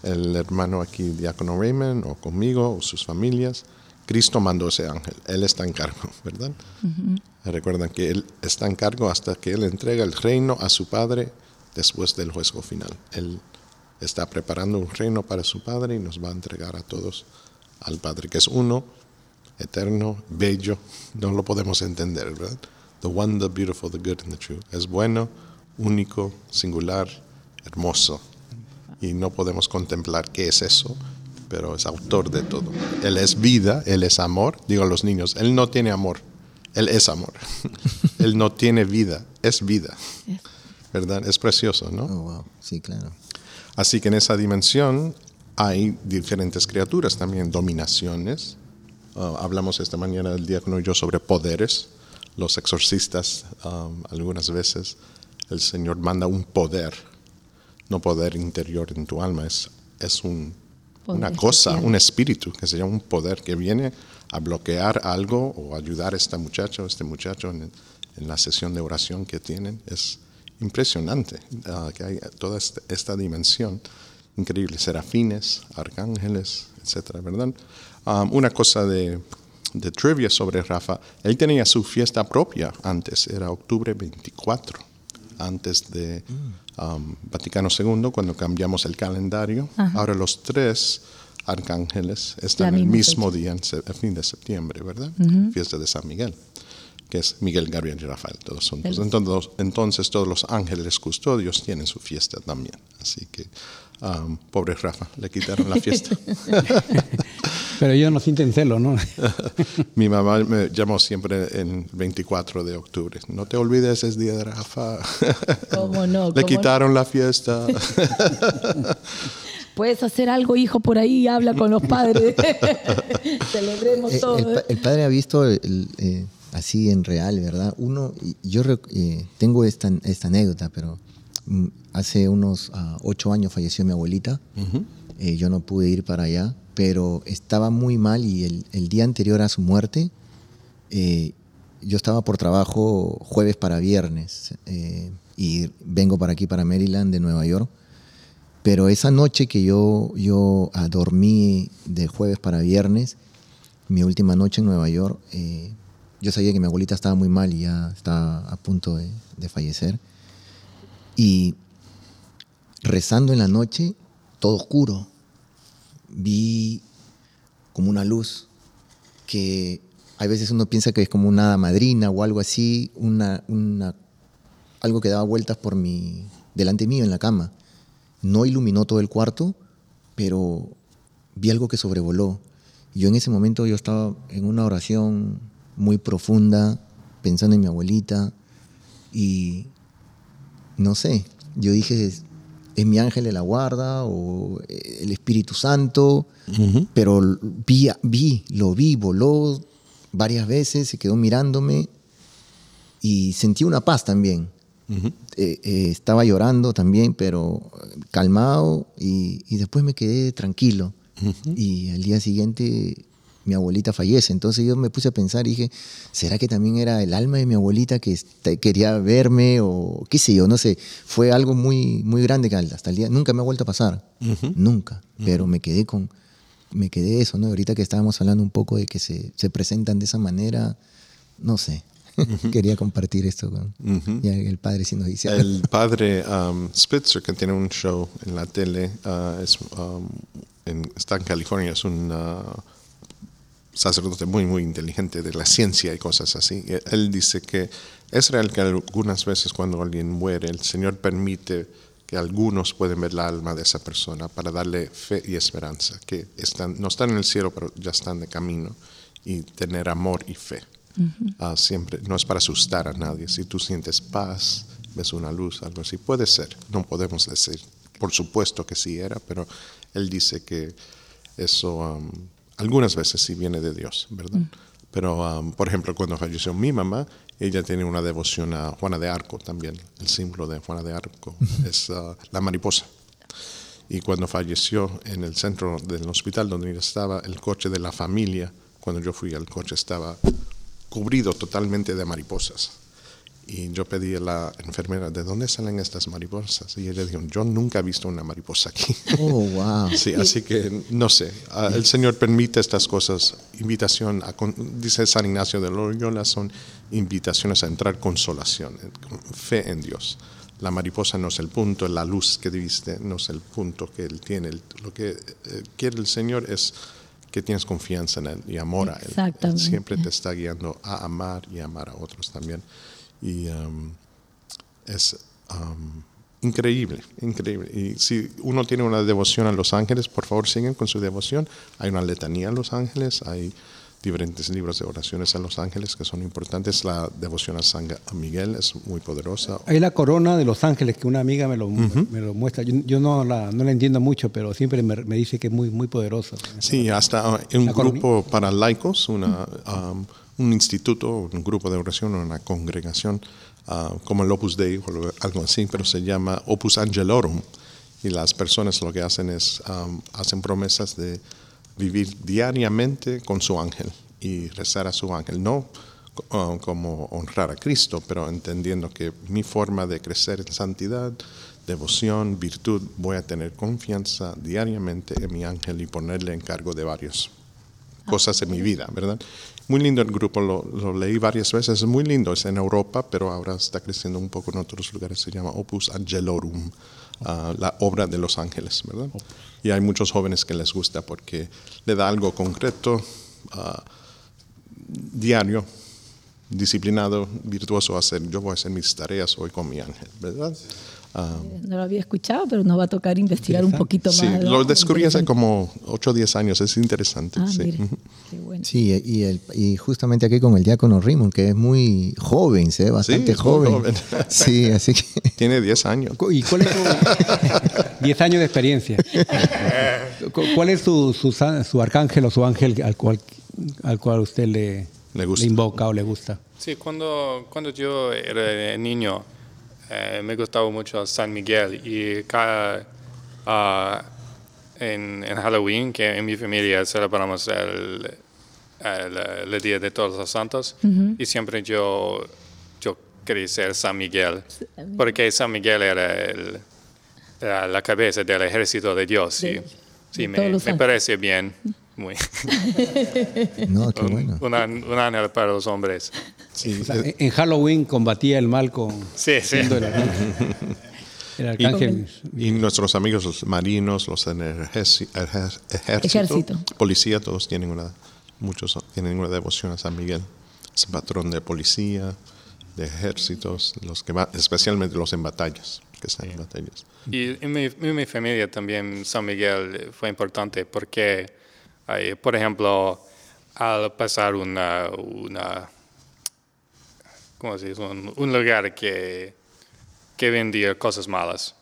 el hermano aquí, diácono Raymond, o conmigo, o sus familias, Cristo mandó ese ángel. Él está en cargo, ¿verdad? Recuerdan que Él está en cargo hasta que Él entrega el reino a su Padre después del juicio final. Él está preparando un reino para su Padre y nos va a entregar a todos al Padre, que es uno, eterno, bello, no lo podemos entender, ¿verdad? The one, the beautiful, the good and the true. Es bueno, único, singular, hermoso. Y no podemos contemplar qué es eso, pero es autor de todo. Él es vida, Él es amor. Digo a los niños, Él no tiene amor, Él es amor. él no tiene vida, es vida. ¿Verdad? Es precioso, ¿no? Oh, wow. Sí, claro. Así que en esa dimensión hay diferentes criaturas también, dominaciones. Ah, hablamos esta mañana del diácono y yo sobre poderes. Los exorcistas, um, algunas veces el Señor manda un poder, no poder interior en tu alma, es, es un, una cosa, especial. un espíritu que se llama un poder que viene a bloquear algo o ayudar a esta muchacha o este muchacho en, en la sesión de oración que tienen. Es impresionante ah, que hay toda esta, esta dimensión increíble, serafines, arcángeles, etcétera, ¿verdad? Um, una cosa de, de trivia sobre Rafa, él tenía su fiesta propia antes, era octubre 24, antes de um, Vaticano II, cuando cambiamos el calendario. Ahora los tres arcángeles están el mismo día, en fin de septiembre, ¿verdad? Fiesta de San Miguel, que es Miguel, Gabriel y Rafael, todos entonces, entonces todos los ángeles custodios tienen su fiesta también. Así que, um, pobre Rafa, le quitaron la fiesta. Pero ellos no sienten celo, ¿no? Mi mamá me llamó siempre el 24 de octubre. No te olvides, es día de Rafa. ¿Cómo no? Le ¿Cómo quitaron la fiesta. Puedes hacer algo, hijo, por ahí, habla con los padres. Celebremos Eh, todo. el, pa- el padre ha visto el- eh, así en real, ¿verdad? Uno, y yo eh, tengo esta, esta anécdota, pero Hace unos ah, ocho años falleció mi abuelita. Eh, yo no pude ir para allá, pero estaba muy mal y el, el día anterior a su muerte, eh, yo estaba por trabajo jueves para viernes eh, y vengo para aquí, para Maryland, de Nueva York. Pero esa noche que yo, yo ah, dormí de jueves para viernes, mi última noche en Nueva York, yo sabía que mi abuelita estaba muy mal y ya estaba a punto de, de fallecer. Y rezando en la noche, todo oscuro, vi como una luz que a veces uno piensa que es como una madrina o algo así, una, una- algo que daba vueltas por mi, delante mío en la cama. No iluminó todo el cuarto, pero vi algo que sobrevoló. Yo en ese momento yo estaba en una oración muy profunda, pensando en mi abuelita, y no sé, yo dije, ¿es mi ángel de la guarda o eh, el Espíritu Santo? Pero vi, vi, lo vi, voló varias veces, se quedó mirándome y sentí una paz también. Eh, eh, estaba llorando también, pero calmado y, y después me quedé tranquilo. Y al día siguiente mi abuelita fallece. Entonces yo me puse a pensar y dije, ¿será que también era el alma de mi abuelita que este, quería verme o qué sé yo? No sé. Fue algo muy, muy grande que hasta el día nunca me ha vuelto a pasar. Nunca. Pero me quedé con, me quedé eso, ¿no? Ahorita que estábamos hablando un poco de que se, se presentan de esa manera, no sé. Quería compartir esto con ya el padre si nos dice. El padre um, Spitzer, que tiene un show en la tele, uh, es, um, en- está en California, es un sacerdote muy, muy inteligente de la ciencia y cosas así. Él dice que es real que algunas veces cuando alguien muere, el Señor permite que algunos pueden ver la alma de esa persona para darle fe y esperanza, que están, no están en el cielo, pero ya están de camino, y tener amor y fe. Ah, siempre, no es para asustar a nadie. Si tú sientes paz, ves una luz, algo así, puede ser. No podemos decir, por supuesto que sí era, pero él dice que eso um, algunas veces sí viene de Dios, ¿verdad? Pero, um, por ejemplo, cuando falleció mi mamá, ella tiene una devoción a Juana de Arco también. El símbolo de Juana de Arco es uh, la mariposa. Y cuando falleció en el centro del hospital donde ella estaba, el coche de la familia, cuando yo fui al coche estaba cubrido totalmente de mariposas. Y yo pedí a la enfermera, ¿de dónde salen estas mariposas? Y ella dijo, yo nunca he visto una mariposa aquí. Oh, wow. Sí, así que no sé, el Señor permite estas cosas, invitación, a, con- dice San Ignacio de Loyola, son invitaciones a entrar consolación, eh, fe en Dios. La mariposa no es el punto, la luz que viste no es el punto que Él tiene. Lo que eh, quiere el Señor es que tienes confianza en Él y amor a Él. Él siempre te está guiando a amar y amar a otros también. Y um, es um, increíble, increíble. Y si uno tiene una devoción a los ángeles, por favor sigan con su devoción. Hay una letanía a los ángeles, hay diferentes libros de oraciones a los ángeles que son importantes. La devoción a San Miguel es muy poderosa. Hay la corona de los ángeles que una amiga me lo, me lo muestra. Yo, yo no, la, no la entiendo mucho, pero siempre me, me dice que es muy, muy poderosa. Sí, hasta uh, un grupo para laicos, una, um, un instituto, un grupo de oración, una congregación, uh, como el Opus Dei o algo así, pero se llama Opus Angelorum. Y las personas lo que hacen es, um, hacen promesas de vivir diariamente con su ángel y rezar a su ángel. No uh, como honrar a Cristo, pero entendiendo que mi forma de crecer en santidad, devoción, virtud, voy a tener confianza diariamente en mi ángel y ponerle en cargo de varias cosas en mi vida, ¿verdad? Muy lindo el grupo, lo, lo leí varias veces, es muy lindo, es en Europa, pero ahora está creciendo un poco en otros lugares, se llama Opus Angelorum, ah, la obra de los ángeles, ¿verdad? Y hay muchos jóvenes que les gusta porque le da algo concreto, ah, diario, disciplinado, virtuoso a hacer. Yo voy a hacer mis tareas hoy con mi ángel, ¿verdad? No lo había escuchado, pero nos va a tocar investigar un poquito sí, más. ¿no? lo descubrí hace como 8 o 10 años, es interesante. Ah, sí. mire, Ujú. qué bueno. Sí, y, el, y justamente aquí con el diácono Raymond, que es muy joven, se ve bastante muy joven. joven. Sí, así que Tiene 10 años. ¿Y cuál es su 10 años de experiencia? Cu- ¿Cuál es su, su, arcángel o su ángel al cual, al cual usted le, Le gusta. invoca o le gusta? Sí, cuando, cuando yo era niño, eh, me gustaba mucho San Miguel y cada, ah, en, en Halloween, que en mi familia celebramos el, el, el Día de Todos los Santos, y siempre yo, yo quería ser San Miguel, porque San Miguel era, el- era la cabeza del ejército de Dios. y De- sí, de me, me parece bien. Muy. No, qué un, bueno. un an- un ángel para los hombres. Sí, O sea, en en Halloween combatía el mal con Sí, sí. el arcángel. El arcángel. y nuestros amigos, los marinos, los del ejérci- ejer- ejército, Ejército. policía, todos tienen una, muchos tienen una devoción a San Miguel. Es patrón de policía, de ejércitos, los que va- especialmente los en batallas, que están en batallas. Y en mi, en mi familia también San Miguel fue importante porque, eh, por ejemplo, al pasar una, una ¿cómo se dice? Un, un lugar que, que vendía cosas malas,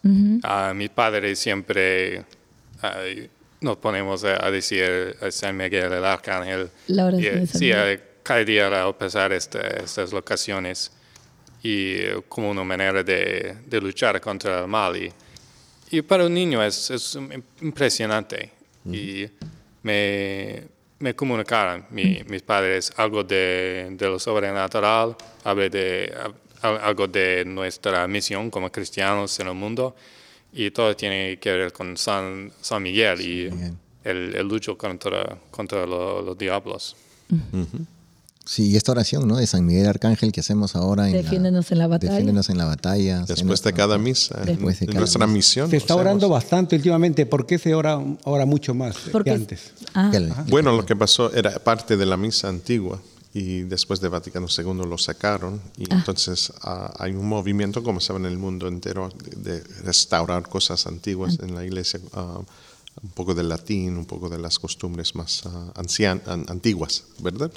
ah, mi padre siempre eh, nos ponemos a, a decir a San Miguel, el arcángel. La Y, eh, sí, eh, cada día al pasar este- estas locaciones y eh, como una manera de, de luchar contra el mal. Y, y para un niño es, es im- impresionante. Y me, me comunicaron mi- mis padres algo de, de lo sobrenatural, algo de, al- algo de nuestra misión como cristianos en el mundo. Y todo tiene que ver con San, San Miguel y el, el lucho contra, contra lo- los diablos. Sí, y esta oración, ¿no? De San Miguel Arcángel que hacemos ahora en Defiéndenos en la batalla. Defiéndenos en la batalla. Después de cada misa, Después de cada nuestra misa. misión. Se está orando hacemos. bastante últimamente. ¿Por qué se ora ahora mucho más Porque- que antes? Ah, Bueno, lo que pasó era parte de la misa antigua y después de Vaticano II lo sacaron y entonces ah, hay un movimiento, como saben, en el mundo entero de, de restaurar cosas antiguas en la iglesia, ah, un poco del latín, un poco de las costumbres más an- antiguas, ¿verdad?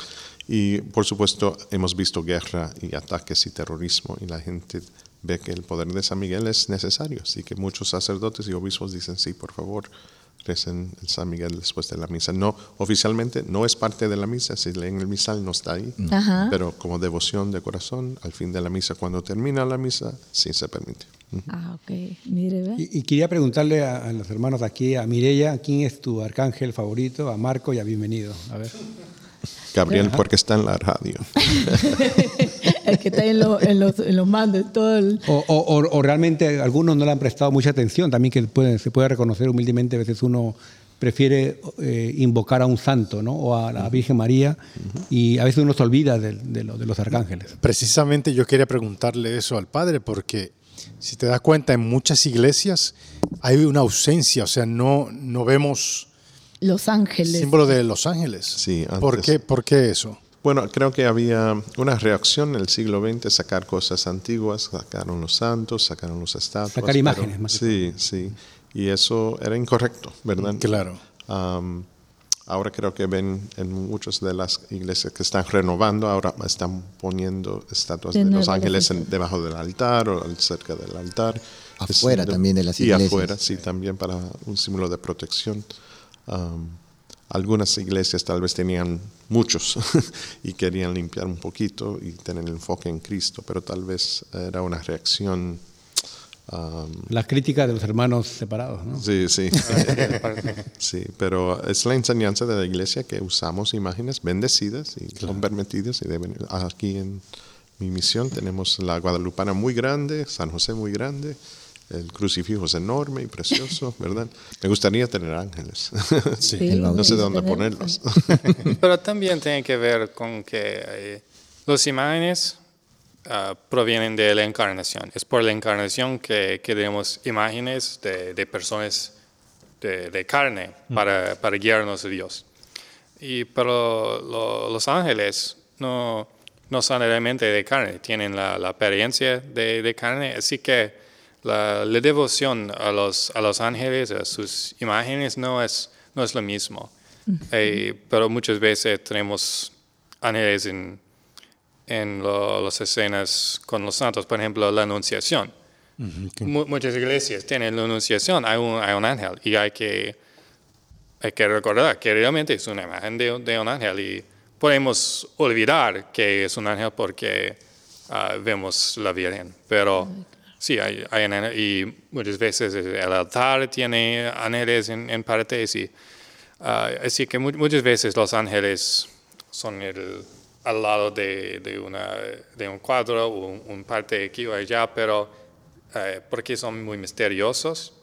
Y por supuesto hemos visto guerra y ataques y terrorismo y la gente ve que el poder de San Miguel es necesario, así que muchos sacerdotes y obispos dicen, sí, por favor, recen el San Miguel después de la misa. No, oficialmente no es parte de la misa, si leen el misal no está ahí, Ajá. pero como devoción de corazón, al fin de la misa, cuando termina la misa, sí se permite. Ah, ok. Mire, ve. Y, y quería preguntarle a, a los hermanos aquí, a Mireya, ¿quién es tu arcángel favorito? A Marco y a Bienvenido. A ver. Gabriel, porque está en la radio. el que está en, lo- en los, en los mandos, todo el... O, o- o- o realmente algunos no le han prestado mucha atención, también que puede- se puede reconocer humildemente, a veces uno prefiere eh, invocar a un santo ¿no? o a la Virgen María y a veces uno se olvida de, de lo- de los arcángeles. Precisamente yo quería preguntarle eso al padre porque si te das cuenta en muchas iglesias hay una ausencia, o sea, no, no vemos Los ángeles. símbolo de los ángeles. Sí, ¿Por antes- qué, ¿Por qué eso? Bueno, creo que había una reacción en el siglo XX, sacar cosas antiguas, sacaron los santos, sacaron los estatuas. Sacar pero- imágenes, más que Sí, sí. Y eso era incorrecto, ¿verdad? Claro. Am, ahora creo que ven en muchas de las iglesias que están renovando, ahora están poniendo estatuas De de, los ángeles en- debajo del altar o cerca del altar. Afuera Es- también de las y iglesias. afuera, sí, también para un símbolo de protección. Am, algunas iglesias tal vez tenían muchos y querían limpiar un poquito y tener el enfoque en Cristo, pero tal vez era una reacción. am, La crítica de los hermanos separados. ¿no? Sí, sí. sí, pero es la enseñanza de la iglesia que usamos imágenes bendecidas y son permitidas. Y deben, aquí en mi misión tenemos la Guadalupana muy grande, San José muy grande, el crucifijo es enorme y precioso, ¿verdad? Me gustaría tener ángeles. Sí, no sé dónde ponerlos. Pero también tiene que ver con que eh, los imágenes ah, provienen de la encarnación. Es por la encarnación que, que tenemos imágenes de, de personas de, de carne para, para guiarnos a Dios. Y, pero lo- los ángeles no, no son realmente de carne, tienen la, la apariencia de, de carne, así que la, la devoción a los, a los ángeles, a sus imágenes, no es, no es lo mismo. Eh, pero muchas veces tenemos ángeles en, en lo- las escenas con los santos, por ejemplo, la Anunciación. Mu- muchas iglesias tienen la Anunciación, hay un, hay un ángel y hay que, hay que recordar que realmente es una imagen de, de un ángel y podemos olvidar que es un ángel porque ah, vemos la Virgen, pero sí, hay, hay y muchas veces el altar tiene ángeles en, en partes. Y, ah, así que mu- muchas veces los ángeles son el, al lado de, de, una, de un cuadro o un, un parte aquí o allá, pero eh, porque son muy misteriosos.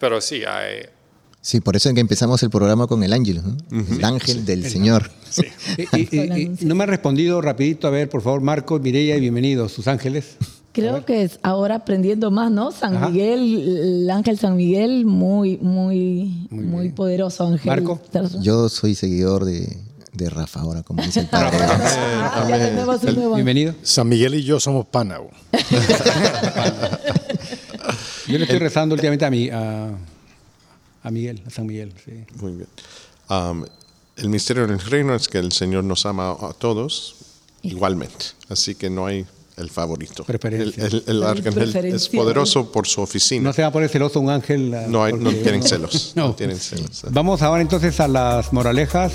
Pero sí, hay, Sí, por eso es que empezamos el programa con el ángel, ¿no? el ángel del Señor. Y- y- y- y no me han respondido rapidito. A ver, por favor, Marcos, Mireya y bienvenidos, sus ángeles. Creo que es ahora aprendiendo más, ¿no? San Ajá. Miguel, el ángel San Miguel, muy, muy, muy, poderoso ángel. Marco. Yo soy seguidor de, de Rafa ahora, como dice el padre. Ah, ya tenemos un nuevo. Bienvenido. San Miguel y yo somos Panau. Yo le estoy rezando últimamente a, mi, a, a Miguel, a San Miguel. sí. Muy bien. Am, el misterio del reino es que el Señor nos ama a todos igualmente. Así que no hay el favorito. Preferencia. El, el- el No hay arcángel es poderoso por su oficina. No se va a poner celoso un ángel. No, hay- no tienen celos. No, No. tienen celos. Vamos ahora entonces a las moralejas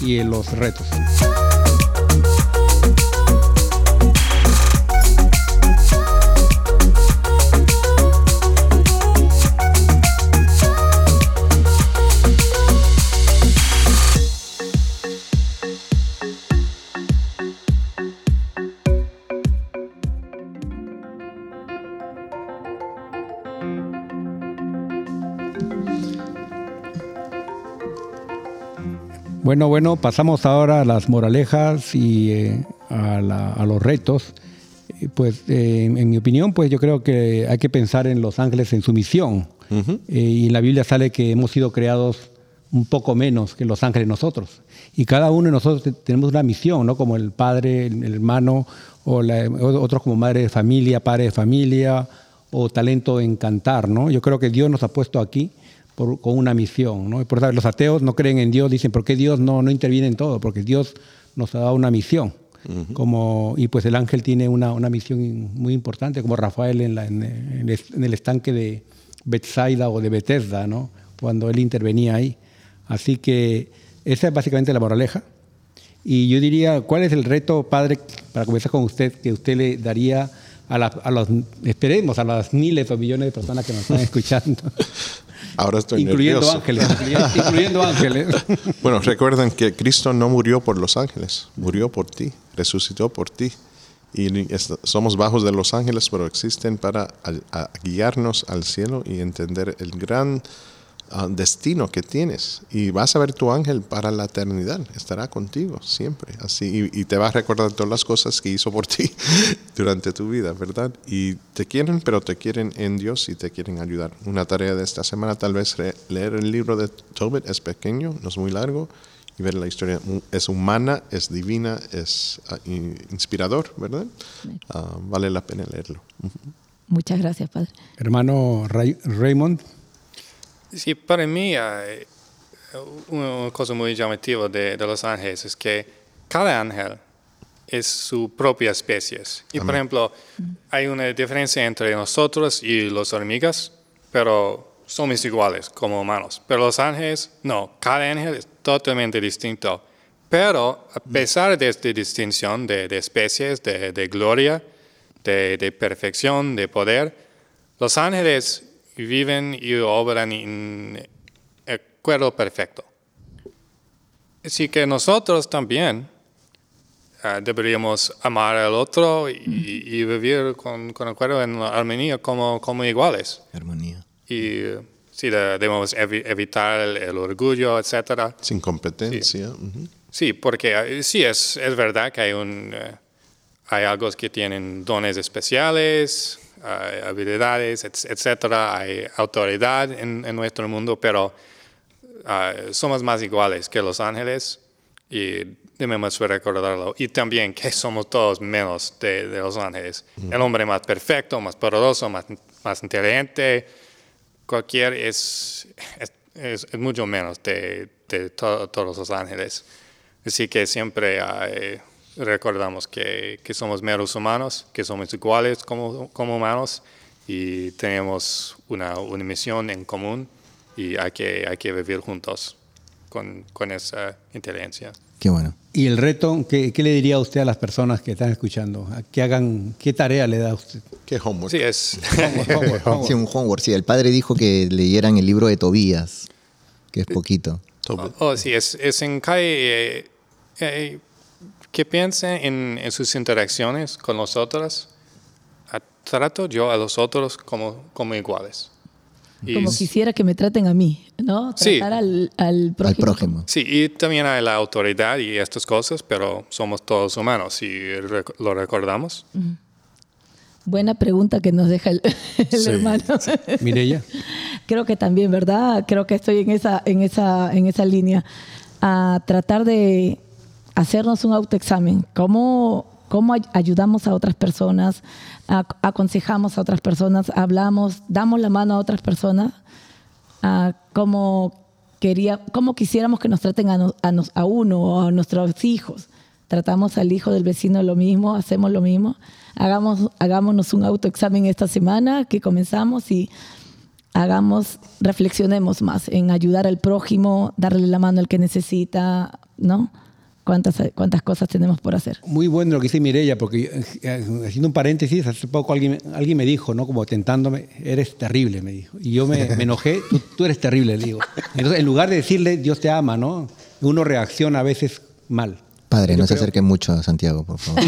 y los retos. Bueno, bueno, pasamos ahora a las moralejas y eh, a, la- a los retos. Eh, Pues, eh, en mi opinión, pues yo creo que hay que pensar en los ángeles en su misión. Eh, y en la Biblia sale que hemos sido creados un poco menos que los ángeles nosotros. Y cada uno de nosotros te- tenemos una misión, ¿no? Como el padre, el, hermano, o, la- otros como madre de familia, padre de familia, o talento en cantar, ¿no? Yo creo que Dios nos ha puesto aquí por- con una misión, ¿no? Por los ateos no creen en Dios, dicen, ¿por qué Dios no, no interviene en todo? Porque Dios nos ha dado una misión. como, y pues el ángel tiene una, una misión muy importante, como Rafael en, la- en el, en el estanque de Bethsaida o de Bethesda, ¿no? Cuando él intervenía ahí. Así que esa es básicamente la moraleja. Y yo diría, ¿cuál es el reto, padre, para comenzar con usted, que usted le daría a, la- a los, esperemos, a las miles o millones de personas que nos están escuchando? Ahora estoy incluyendo nervioso. ángeles, incluyendo, ángeles. Bueno, recuerden que Cristo no murió por los ángeles, murió por ti, resucitó por ti. Y somos bajos de los ángeles, pero existen para a guiarnos al cielo y entender el gran ah, destino que tienes. Y vas a ver tu ángel para la eternidad, estará contigo siempre. Así, y, y te va a recordar todas las cosas que hizo por ti durante tu vida, ¿verdad? Y te quieren, pero te quieren en Dios y te quieren ayudar. Una tarea de esta semana, tal vez leer el libro de Tobit, es pequeño, no es muy largo, y ver la historia. Mu- Es humana, es divina, es ah, in- inspirador, ¿verdad? Ah, vale la pena leerlo. Muchas gracias, padre. Hermano Ray- Raymond, Sí, para mí eh, una cosa muy llamativa de, de los ángeles es que cada ángel es su propia especie. Y por ejemplo, hay una diferencia entre nosotros y las hormigas, pero somos iguales como humanos. Pero los ángeles, no, cada ángel es totalmente distinto. Pero a pesar de esta distinción de, de especies, de, de gloria, de, de perfección, de poder, los ángeles viven y obran en acuerdo perfecto. Así que nosotros también ah, deberíamos amar al otro y, y vivir con, con acuerdo en armonía como, como iguales. Armonía. Y sí, de- debemos evi- evitar el, el orgullo, etcétera. Sin competencia. ujú. Sí, porque eh, sí, es, es verdad que hay, un, eh, hay algo que tienen dones especiales, hay habilidades, et- etcétera, hay autoridad en, en nuestro mundo, pero ah, somos más iguales que los ángeles y debemos recordarlo. Y también que somos todos menos de, de los ángeles. El hombre más perfecto, más poderoso, más, más inteligente, cualquier es, es, es- es mucho menos de, de to- todos los ángeles. Así que siempre eh, recordamos que, que somos meros humanos, que somos iguales como, como humanos y tenemos una, una misión en común y hay que, hay que vivir juntos con, con esa inteligencia. Qué bueno. Y el reto, ¿qué, qué le diría usted a las personas que están escuchando? ¿A ¿Qué hagan, qué tarea le da a usted? ¿Qué homework? Sí, es, Homework, homework. Sí, un homework. Sí, el padre dijo que leyeran el libro de Tobías, que es poquito. Tobit. oh, sí, es, es en que, eh, eh, que piensen en, en sus interacciones con los otros. Ah, Trato yo a los otros como, como iguales. Y Como quisiera que me traten a mí, ¿no? Sí. Tratar al, al prójimo. Al prójimo. Sí, y también hay la autoridad y estas cosas, pero somos todos humanos y rec- lo recordamos. Buena pregunta que nos deja el, el Sí. hermano. Mireya. Creo que también, ¿verdad? Creo que estoy en esa, en esa, en esa línea. A tratar de hacernos un autoexamen. ¿Cómo, cómo ay- ayudamos a otras personas? Aconsejamos a otras personas, hablamos, damos la mano a otras personas. a cómo, quería, cómo quisiéramos que nos traten a, a nos- a uno o a nuestros hijos. Tratamos al hijo del vecino lo mismo, hacemos lo mismo. Hagamos, hagámonos un autoexamen esta semana que comenzamos y hagamos, reflexionemos más en ayudar al prójimo, darle la mano al que necesita, ¿no? ¿Cuántas, cuántas cosas tenemos por hacer? Muy bueno lo que dice Mireya, porque eh, haciendo un paréntesis, hace poco alguien, alguien me dijo, ¿no? Como tentándome, eres terrible, me dijo. Y yo me, me enojé, tú, tú eres terrible, le digo. Entonces, en lugar de decirle, Dios te ama, ¿no? Uno reacciona a veces mal. Padre, Yo no se acerque mucho a Santiago, por favor.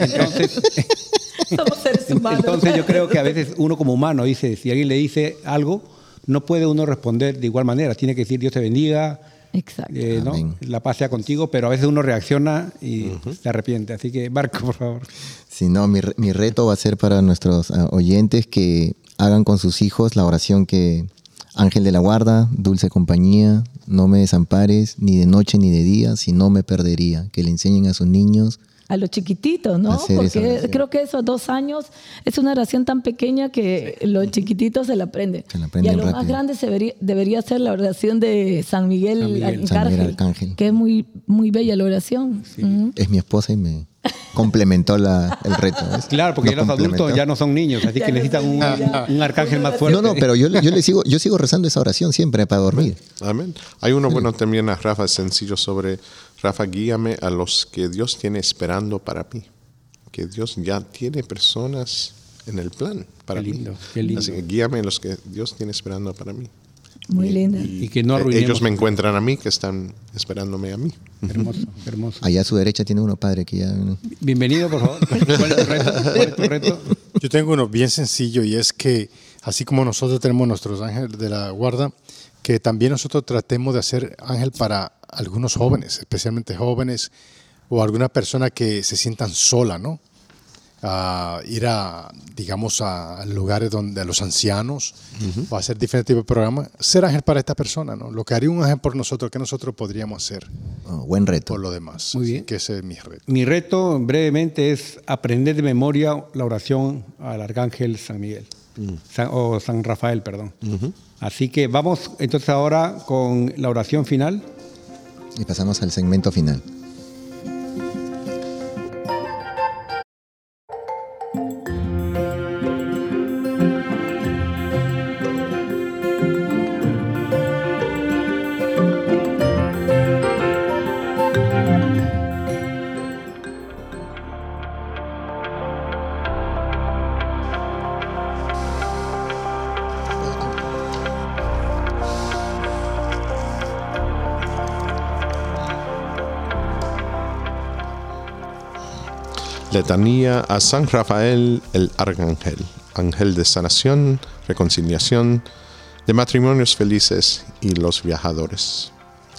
Entonces, Somos seres humanos. entonces yo creo que a veces uno como humano dice, si alguien le dice algo, no puede uno responder de igual manera. Tiene que decir, Dios te bendiga, Exacto. eh, ¿no? La paz sea contigo, pero a veces uno reacciona y se arrepiente. Así que, Marco, por favor. Si no, mi, mi reto va a ser para nuestros ah, oyentes que hagan con sus hijos la oración que Ángel de la Guarda, dulce compañía, no me desampares ni de noche ni de día, si no me perdería. Que le enseñen a sus niños. A los chiquititos, ¿no? Esa Porque oración. creo que esos dos años es una oración tan pequeña que los chiquititos se la aprenden. Se la y aprenden a los más grandes se debería, debería ser la oración de San Miguel, San Miguel. Arcángel, San Miguel Arcángel. que es muy, muy bella la oración. Ujú. Es mi esposa y me complementó la- el reto. ¿ves? Claro, porque Nos ya los adultos ya no son niños, así Ya que no necesitan un, un arcángel más fuerte. No, no, pero yo, le- yo le sigo, yo sigo rezando esa oración siempre para dormir. Amén. Hay uno bueno también a Rafa, sencillo sobre, Rafa, guíame a los que Dios tiene esperando para mí. Que Dios ya tiene personas en el plan para Qué lindo, mí. qué lindo. Así que guíame a los que Dios tiene esperando para mí. Muy linda. Y que no arruinemos. Ellos me encuentran a mí, que están esperándome a mí. Hermoso, hermoso. Allá a su derecha tiene uno, padre, que ya... Bienvenido, por favor. ¿Cuál es tu reto? ¿Cuál es tu reto? Yo tengo uno bien sencillo y es que así como nosotros tenemos nuestros ángeles de la guarda, que también nosotros tratemos de hacer ángel para algunos jóvenes, especialmente jóvenes o alguna persona que se sientan sola, ¿no? A ir a, digamos, a lugares donde a los ancianos o a hacer diferentes tipos de programas, ser ángel para esta persona, ¿no? Lo que haría un ángel por nosotros, ¿qué nosotros podríamos hacer oh, buen reto. por lo demás? Muy bien. Que ese es mi reto. Mi reto brevemente es aprender de memoria la oración al arcángel San Miguel. San- o San Rafael, perdón. Así que vamos entonces ahora con la oración final. Y pasamos al segmento final. Letanía a San Rafael el Arcángel, ángel de sanación, reconciliación, de matrimonios felices y los viajadores.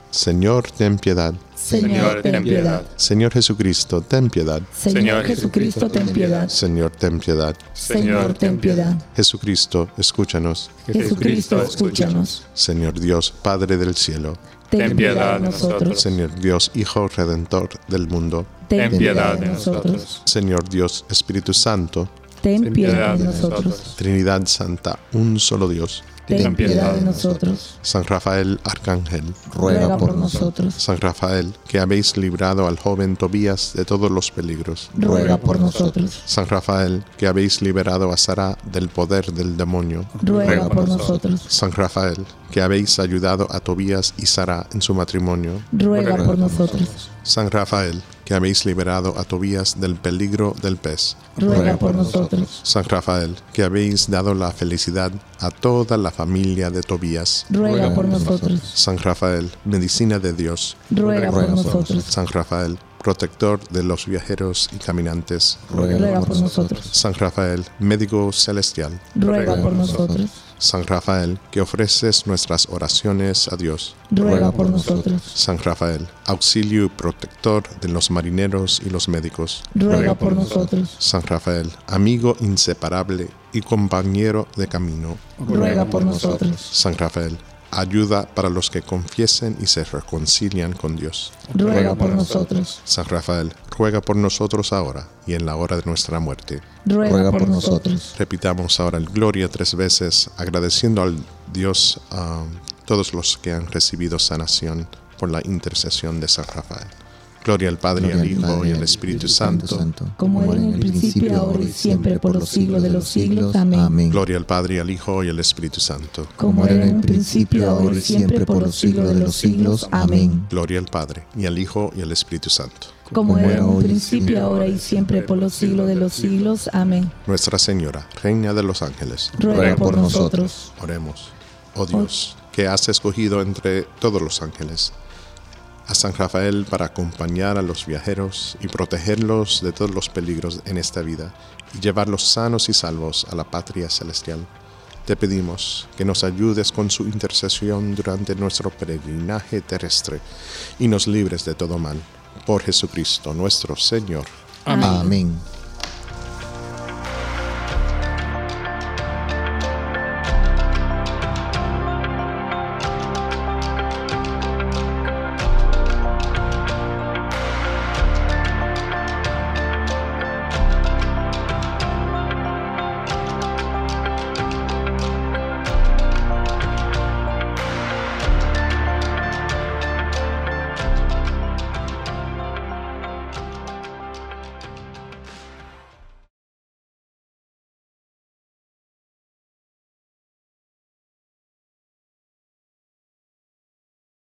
Señor, ten piedad. Señor, ten piedad. Señor Jesucristo, ten piedad. Señor Señor Jesucristo, ten piedad. Señor, ten piedad. Señor, ten piedad. Jesucristo, escúchanos. Jesucristo, escúchanos. Señor Dios, Padre del cielo. Ten piedad de nosotros. Señor Dios, Hijo Redentor del mundo. Ten Ten piedad de nosotros. Señor Dios, Espíritu Santo. Ten piedad de nosotros. Trinidad Santa, un solo Dios. ten piedad de nosotros. San Rafael Arcángel, ruega por nosotros. San Rafael, que habéis librado al joven Tobías de todos los peligros. Ruega por nosotros. San Rafael, que habéis liberado a Sara del poder del demonio. Ruega por nosotros. San Rafael, que habéis ayudado a Tobías y Sara en su matrimonio. Ruega por nosotros. San Rafael, que habéis liberado a Tobías del peligro del pez. Ruega por nosotros. San Rafael, que habéis dado la felicidad a toda la familia de Tobías. Ruega por nosotros. San Rafael, medicina de Dios. Ruega por nosotros. San Rafael, protector de los viajeros y caminantes. Ruega por nosotros. San Rafael, médico celestial. Ruega por nosotros. San Rafael, que ofreces nuestras oraciones a Dios. Ruega por nosotros. San Rafael, auxilio y protector de los marineros y los médicos. Ruega por nosotros. San Rafael, amigo inseparable y compañero de camino. Ruega por nosotros. San Rafael, ayuda para los que confiesen y se reconcilian con Dios. Ruega por nosotros. San Rafael, ruega por nosotros ahora y en la hora de nuestra muerte. Ruega por nosotros. Repitamos ahora el Gloria tres veces, agradeciendo al Dios a todos los que han recibido sanación por la intercesión de San Rafael. Gloria al Padre, y al Hijo y al Espíritu Santo. Como era en el principio, ahora y siempre, por los siglos de los siglos. Amén. Gloria al Padre, y al Hijo y al Espíritu Santo. Como era en el principio, ahora y siempre, por los siglos de los siglos. Amén. Gloria al Padre, y al Hijo y al Espíritu Santo. Como era en un principio, ahora y siempre, por los siglos de los siglos. Amén. Nuestra Señora, Reina de los Ángeles, Ruega por nosotros. oremos. Oh Dios, que has escogido entre todos los ángeles a San Rafael para acompañar a los viajeros y protegerlos de todos los peligros en esta vida y llevarlos sanos y salvos a la patria celestial. Te pedimos que nos ayudes con su intercesión durante nuestro peregrinaje terrestre y nos libres de todo mal. Por Jesucristo nuestro Señor. Amén.